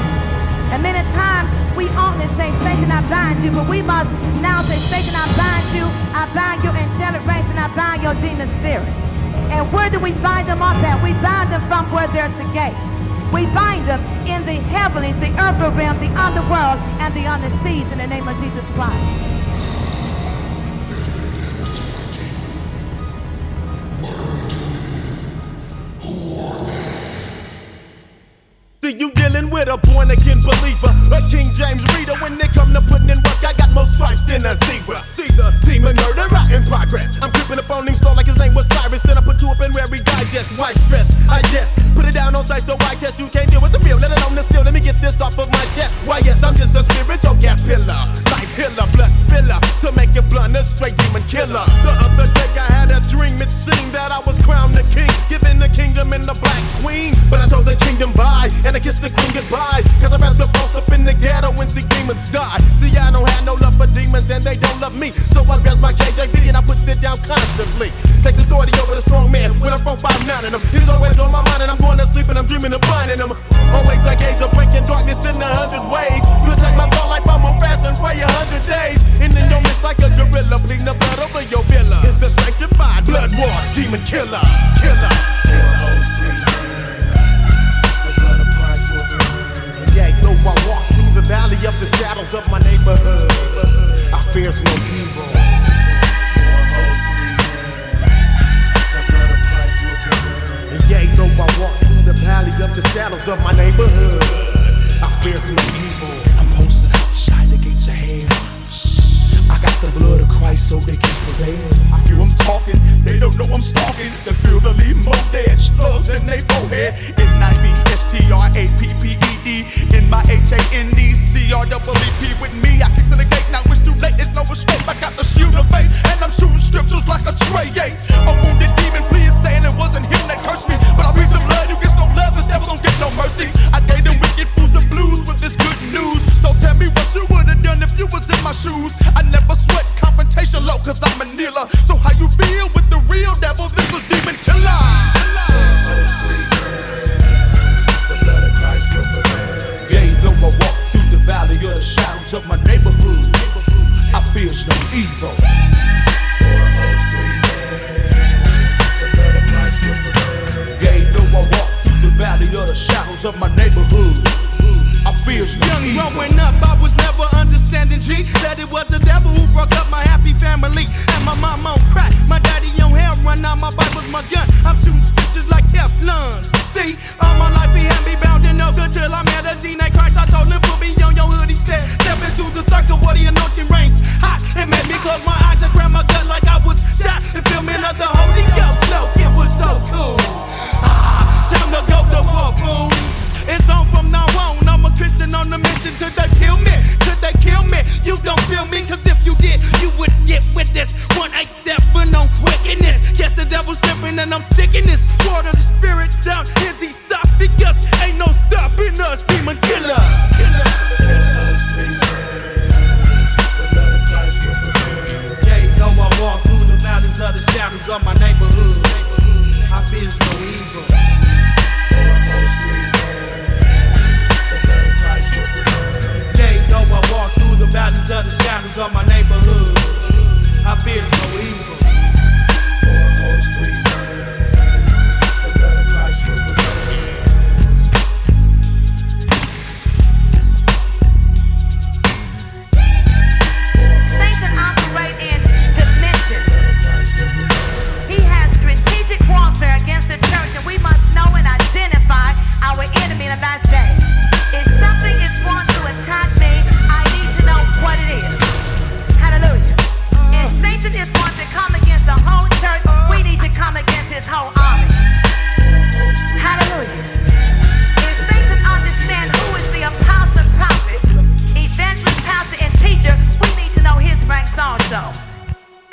And many times we only say, Satan, I bind you, but we must now say, Satan, I bind you, I bind your angelic race, and I bind your demon spirits. And where do we bind them up at? We bind them from where there's the gates. We bind them in the heavens, the earthly realm, the underworld, and the underseas in the name of Jesus Christ. The you dealing with a born again believer, a King James reader. When they come to putting in work, I got more stripes than a zebra. See the demon murderer in progress. I'm creeping up on him, stole like his name was Cyrus. Then I put two up in he digest. White stress, I just put it down on sight so I guess you can't deal with the real. Let alone the still. Let me get this off of my chest. Why, yes, I'm just a spiritual caterpillar. Life healer, blood spiller. To make it blunt, a straight demon killer. The other day I had a dream. It seemed that I was crowned the king. Given the kingdom and the black queen. But I told the kingdom bye. And I kissed the queen goodbye. Cause I'd rather boast up in the ghetto and see demons die. See, I don't have no love for demons and they don't love me. So I grab my KJV and I put it down constantly. Takes authority over the strong man with a phone five nine in him. He's always on my mind and I'm going to sleep and I'm dreaming of finding him. Always I gaze of breaking darkness in a hundred ways. You attack my soul like I'm on fast and pray a hundred days. And then you'll miss like a gorilla, bleeding the blood over your villa. It's the sanctified blood wash, demon killer, killer. I walk through the valley of the shadows of my neighborhood, I fear no evil. And yea, though I walk through the valley of the shadows of my neighborhood, I fear no evil. I'm posted outside the gates of hell. I got the blood of Christ so they can prevail. I hear them talking, they don't know I'm stalking. They feel the leave more dead slugs in they forehead. N-I-V-S-T-R-A-P-P-E-D. In my H-A-N-D-C-R-E-E-P with me. I kicks in the gate, now it's too late, it's no escape. I got the shield of faith, and I'm shooting scriptures like a tray. A wounded demon, please saying it wasn't him that cursed me. But I read the blood, you get no love, this devil don't get no mercy. I gave them wicked fools the blues with this good news. So tell me what you would've done if you was in my shoes. I never sweat confrontation low, cause I'm a kneeler. So how you feel with the real devil?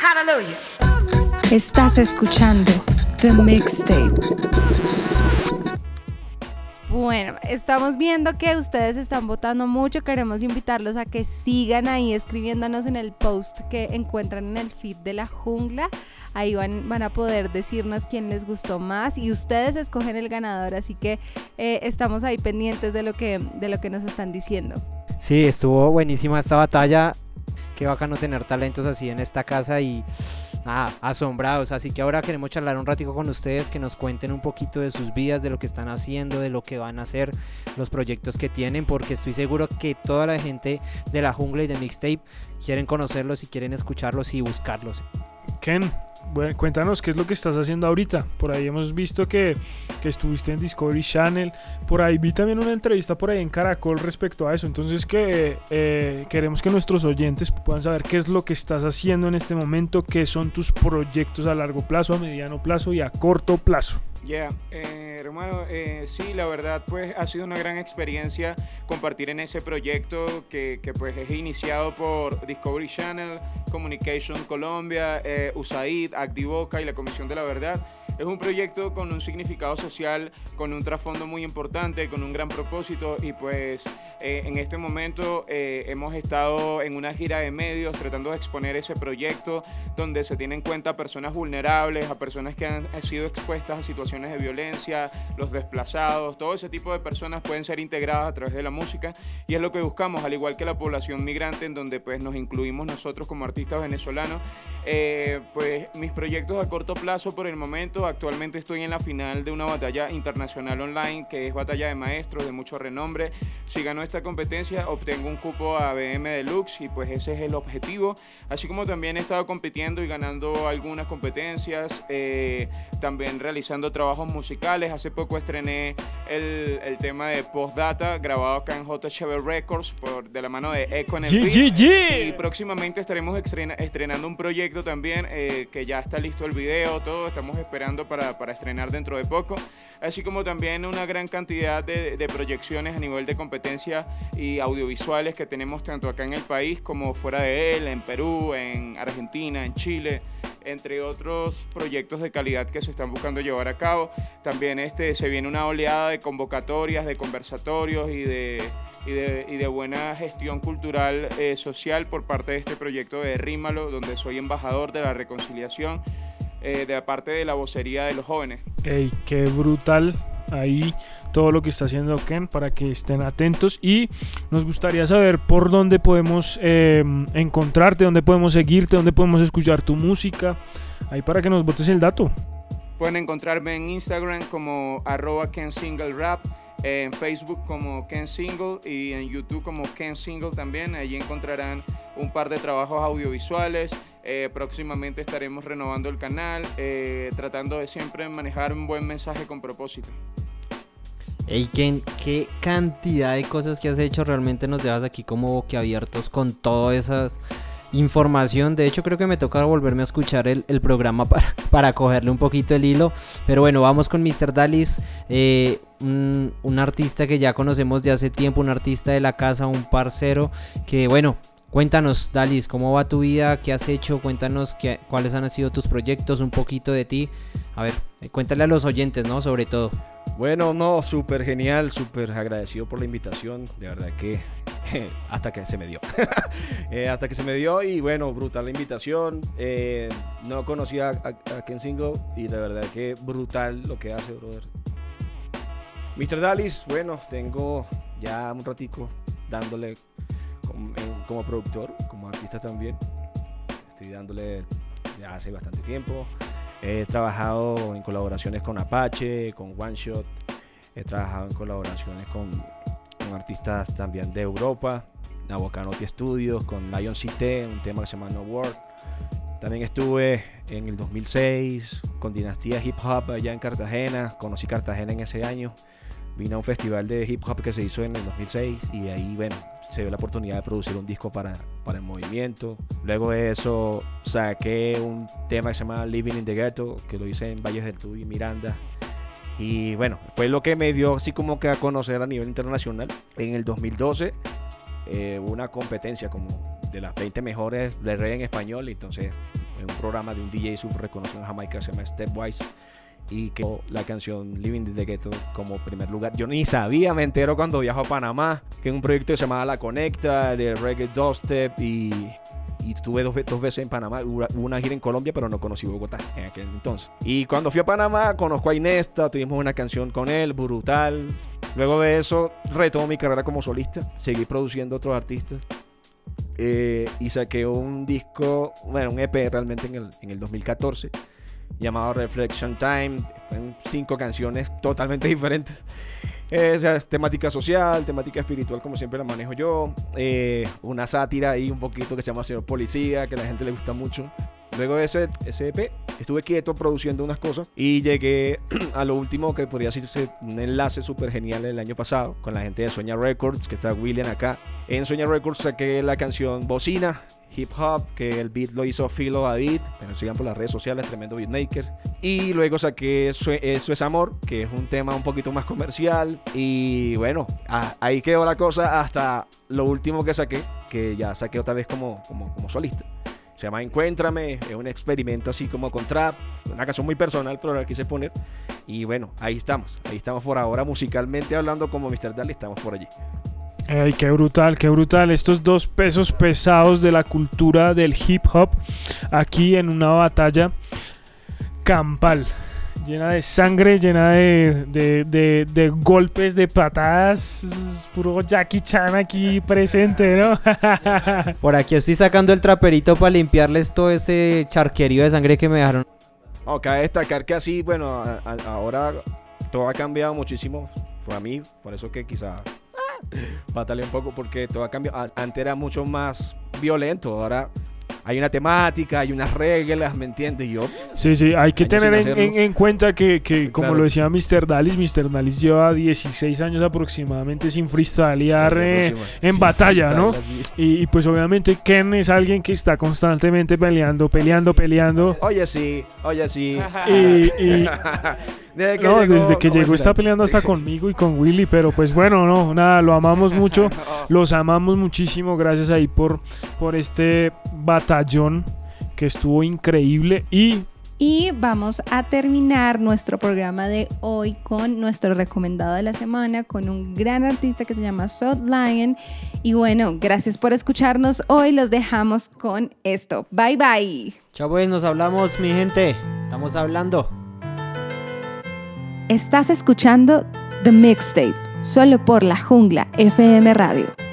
Hallelujah. Estás escuchando The Mixtape. Bueno, estamos viendo que ustedes están votando mucho. Queremos invitarlos a que sigan ahí escribiéndonos en el post que encuentran en el feed de la jungla. Ahí van, van a poder decirnos quién les gustó más y ustedes escogen el ganador. Así que eh, estamos ahí pendientes de lo que, de lo que nos están diciendo. Sí, estuvo buenísima esta batalla. Qué bacano tener talentos así en esta casa y asombrados. Así que ahora queremos charlar un ratico con ustedes, que nos cuenten un poquito de sus vidas, de lo que están haciendo, de lo que van a hacer, los proyectos que tienen, porque estoy seguro que toda la gente de la jungla y de Mixtape quieren conocerlos y quieren escucharlos y buscarlos. Ken, bueno, cuéntanos qué es lo que estás haciendo ahorita. Por ahí hemos visto que, que estuviste en Discovery Channel. Por ahí vi también una entrevista por ahí en Caracol respecto a eso. Entonces que eh, queremos que nuestros oyentes puedan saber qué es lo que estás haciendo en este momento, qué son tus proyectos a largo plazo, a mediano plazo y a corto plazo. Ya, eh, hermano, eh, sí, la verdad, pues ha sido una gran experiencia compartir en ese proyecto que, que pues es iniciado por Discovery Channel, Communication Colombia, eh, USAID, Activoca y la Comisión de la Verdad. Es un proyecto con un significado social, con un trasfondo muy importante, con un gran propósito y pues eh, en este momento eh, hemos estado en una gira de medios tratando de exponer ese proyecto donde se tienen en cuenta personas vulnerables, a personas que han, han sido expuestas a situaciones de violencia, los desplazados, todo ese tipo de personas pueden ser integradas a través de la música y es lo que buscamos, al igual que la población migrante en donde pues nos incluimos nosotros como artistas venezolanos. Eh, pues mis proyectos a corto plazo por el momento, actualmente estoy en la final de una batalla internacional online que es batalla de maestros de mucho renombre. Si gano esta competencia obtengo un cupo a BM Deluxe y pues ese es el objetivo. Así como también he estado compitiendo y ganando algunas competencias, eh, también realizando trabajos musicales. Hace poco estrené el, el tema de Postdata grabado acá en JHB Records por, de la mano de Echo en el beat. ye, ye. Y próximamente estaremos estrena- estrenando un proyecto también eh, que ya está listo el video, todo. Estamos esperando para, para estrenar dentro de poco. Así como también una gran cantidad de, de proyecciones a nivel de competencia y audiovisuales que tenemos tanto acá en el país como fuera de él, en Perú, en Argentina, en Chile entre otros proyectos de calidad que se están buscando llevar a cabo. También este, se viene una oleada de convocatorias, de conversatorios y de, y de, y de buena gestión cultural eh, social por parte de este proyecto de Rímalo, donde soy embajador de la reconciliación eh, de parte de la vocería de los jóvenes. Ey, qué brutal ahí todo lo que está haciendo Ken para que estén atentos y nos gustaría saber por dónde podemos eh, encontrarte, dónde podemos seguirte, dónde podemos escuchar tu música, ahí para que nos botes el dato. Pueden encontrarme en Instagram como arroba Ken Single Rap, en Facebook como Ken Single y en YouTube como Ken Single también. Allí encontrarán un par de trabajos audiovisuales. Eh, próximamente estaremos renovando el canal, eh, tratando de siempre manejar un buen mensaje con propósito. Ey, Ken, qué cantidad de cosas que has hecho. Realmente nos dejas aquí como boquiabiertos con toda esa información. De hecho, creo que me toca volverme a escuchar el, programa [laughs] para, para cogerle un poquito el hilo. Pero bueno, vamos con Mr. Dalis, eh, un, un artista que ya conocemos de hace tiempo, un artista de la casa, un parcero. Que bueno, cuéntanos, Dalis, ¿cómo va tu vida? ¿Qué has hecho? Cuéntanos qué, cuáles han sido tus proyectos, un poquito de ti. A ver, eh, cuéntale a los oyentes, ¿no? Sobre todo. Bueno, no, súper genial, súper agradecido por la invitación. De verdad que [laughs] hasta que se me dio. [laughs] Eh, hasta que se me dio y bueno, brutal la invitación. Eh, no conocía a, a Ken Single y de verdad que brutal lo que hace, brother. Mr. Dalis, bueno, tengo ya un ratico dándole como, como productor, como artista también. Estoy dándole ya hace bastante tiempo. He trabajado en colaboraciones con Apache, con One Shot. He trabajado en colaboraciones con, con artistas también de Europa. Nabokanopi Studios, con Lion Cité, un tema que se llama No Word. También estuve en el 2006 con Dinastía Hip Hop allá en Cartagena. Conocí Cartagena en ese año. Vine a un festival de hip hop que se hizo en el 2006 y ahí, bueno, se dio la oportunidad de producir un disco para, para el movimiento. Luego de eso saqué un tema que se llama Living in the Ghetto, que lo hice en Valles del Tuy, Miranda. Y bueno, fue lo que me dio así como que a conocer a nivel internacional. En el 2012 eh, una competencia como de las 20 mejores de reggae en español. Entonces, en un programa de un DJ súper reconocido en Jamaica, se llama Stepwise. Y que la canción Living in the Ghetto como primer lugar. Yo ni sabía, me entero cuando viajo a Panamá, que un proyecto que se llamaba La Conecta, de reggae dubstep. Y, y estuve dos, dos veces en Panamá. Hubo una gira en Colombia, pero no conocí Bogotá en aquel entonces. Y cuando fui a Panamá, conozco a Inesta, tuvimos una canción con él, brutal. Luego de eso, retomo mi carrera como solista. Seguí produciendo otros artistas. Eh, y saqué un disco, bueno, un EP realmente en el, en el 2014, llamado Reflection Time. Fueron cinco canciones totalmente [laughs] diferentes. Eh, o sea, es temática social, temática espiritual, como siempre la manejo yo. Eh, una sátira ahí un poquito que se llama Señor Policía, que a la gente le gusta mucho. luego de ese, ese EP, estuve quieto produciendo unas cosas y llegué [clears throat] a lo último que podría decirse un enlace súper genial el año pasado con la gente de Sueña Records, que está William acá. En Sueña Records saqué la canción Bocina, hip hop, que el beat lo hizo Philo David, pero sigan por las redes sociales, tremendo beatmaker. Y luego saqué Eso Eso es Amor, que es un tema un poquito más comercial. Y bueno, ah, ahí quedó la cosa hasta lo último que saqué, que ya saqué otra vez como, como, como solista. Se llama Encuéntrame, es un experimento así como con trap, una canción muy personal, pero la quise poner. Y bueno, ahí estamos, ahí estamos por ahora musicalmente hablando como Mr. Daly, estamos por allí. Ay, qué brutal, qué brutal. Estos dos pesos pesados de la cultura del hip hop aquí en una batalla campal. Llena de sangre, llena de, de- de- de golpes, de patadas. Puro Jackie Chan aquí presente, ¿no? [laughs] Por aquí estoy sacando el traperito para limpiarles todo ese charquerío de sangre que me dejaron. No, cabe destacar que así, bueno, a- a- ahora todo ha cambiado muchísimo. Fue a mí, por eso que quizá [laughs] pataleé un poco, porque todo ha cambiado. Antes era mucho más violento, ahora hay una temática, hay unas reglas, ¿me entiendes? Yo, Sí, sí, hay que tener en, hacerlo. en- en cuenta que, que, como Claro. lo decía Mr. Dalis, Mr. Dalis lleva 16 años aproximadamente sin freestylear Sí, eh, en Sin batalla, ¿no? freestyle, así. Y, y pues obviamente Ken es alguien que está constantemente peleando, peleando, peleando. Oye, sí, oye, sí. Y, y- [laughs] Desde que no, llegó- desde que llegó está peleando hasta conmigo y con Willy, pero pues bueno, no, nada, lo amamos [laughs] mucho, los amamos muchísimo, gracias ahí por, por este batallón que estuvo increíble y Y vamos a terminar nuestro programa de hoy con nuestro recomendado de la semana, con un gran artista que se llama South Lion. Y bueno, gracias por escucharnos hoy. Los dejamos con esto. Bye bye. Chao pues, nos hablamos, mi gente. Estamos hablando. Estás escuchando The Mixtape, solo por la jungla FM Radio.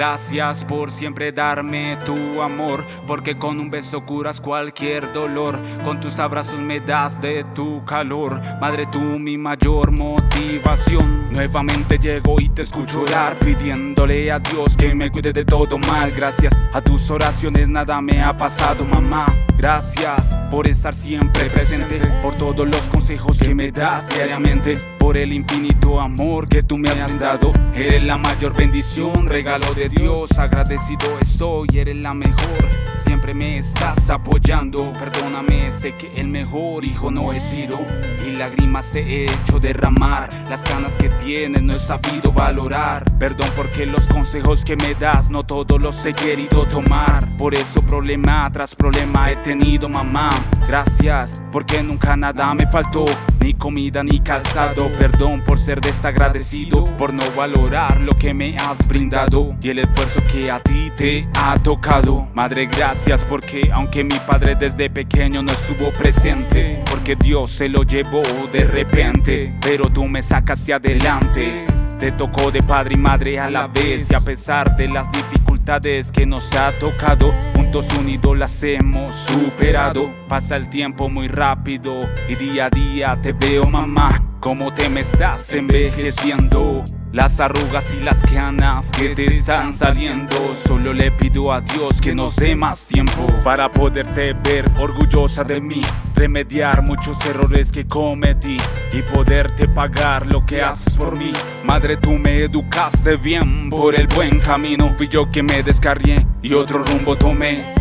Gracias por siempre darme tu amor, porque con un beso curas cualquier dolor, con tus abrazos me das de tu calor, madre tú mi mayor motivación. Nuevamente llego y te escucho orar, pidiéndole a Dios que me cuide de todo mal. Gracias a tus oraciones nada me ha pasado, mamá. Gracias por estar siempre presente, por todos los consejos que me das diariamente, por el infinito amor que tú me has dado. Eres la mayor bendición, regalo de Dios. Agradecido estoy, eres la mejor. Siempre me estás apoyando. Perdóname, sé que el mejor hijo no he sido. Y lágrimas te he hecho derramar. Las ganas que tienes no he sabido valorar. Perdón porque los consejos que me das no todos los he querido tomar. Por eso problema tras problema he tenido, mamá. Gracias porque nunca nada me faltó. Ni comida ni calzado. Perdón por ser desagradecido. Por no valorar lo que me has brindado. El esfuerzo que a ti te ha tocado. Madre, gracias porque aunque mi padre desde pequeño no estuvo presente. Porque Dios se lo llevó de repente. Pero tú me sacas hacia adelante. Te tocó de padre y madre a la vez y a pesar de las dificultades que nos ha tocado, juntos unidos las hemos superado. Pasa el tiempo muy rápido y día a día te veo mamá, como te me estás envejeciendo. Las arrugas y las canas que te están saliendo Solo le pido a Dios que nos dé más tiempo Para poderte ver orgullosa de mí Remediar muchos errores que cometí Y poderte pagar lo que haces por mí. Madre tú me educaste bien por el buen camino Fui yo que me descarrié y otro rumbo tomé.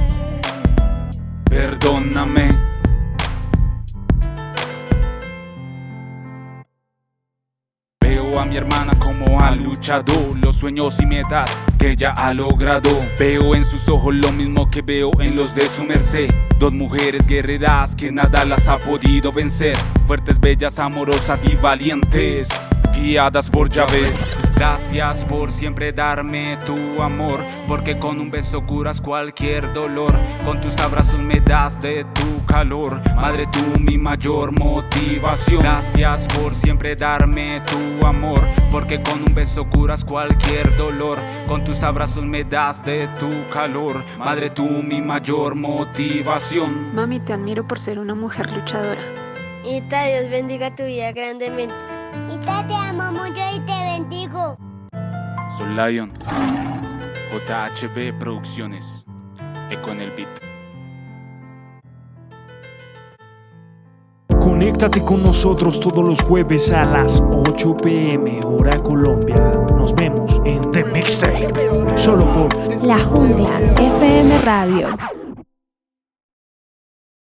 Perdóname a mi hermana como ha luchado los sueños y metas que ella ha logrado. Veo en sus ojos lo mismo que veo en los de su merced. Dos mujeres guerreras que nada las ha podido vencer. Fuertes, bellas, amorosas y valientes. Guiadas por Yahvé. Gracias por siempre darme tu amor, porque con un beso curas cualquier dolor, con tus abrazos me das de tu calor, madre tú mi mayor motivación. Gracias por siempre darme tu amor, porque con un beso curas cualquier dolor, con tus abrazos me das de tu calor, madre tú mi mayor motivación. Mami, te admiro por ser una mujer luchadora. Ita, Dios bendiga tu vida grandemente. Ita, te amo mucho y te bendigo. Soy Lion, JHB Producciones. Eco en el beat. Conéctate con nosotros todos los jueves a las 8 pm hora Colombia. Nos vemos en The Mixtape. Solo por La Jungla FM Radio.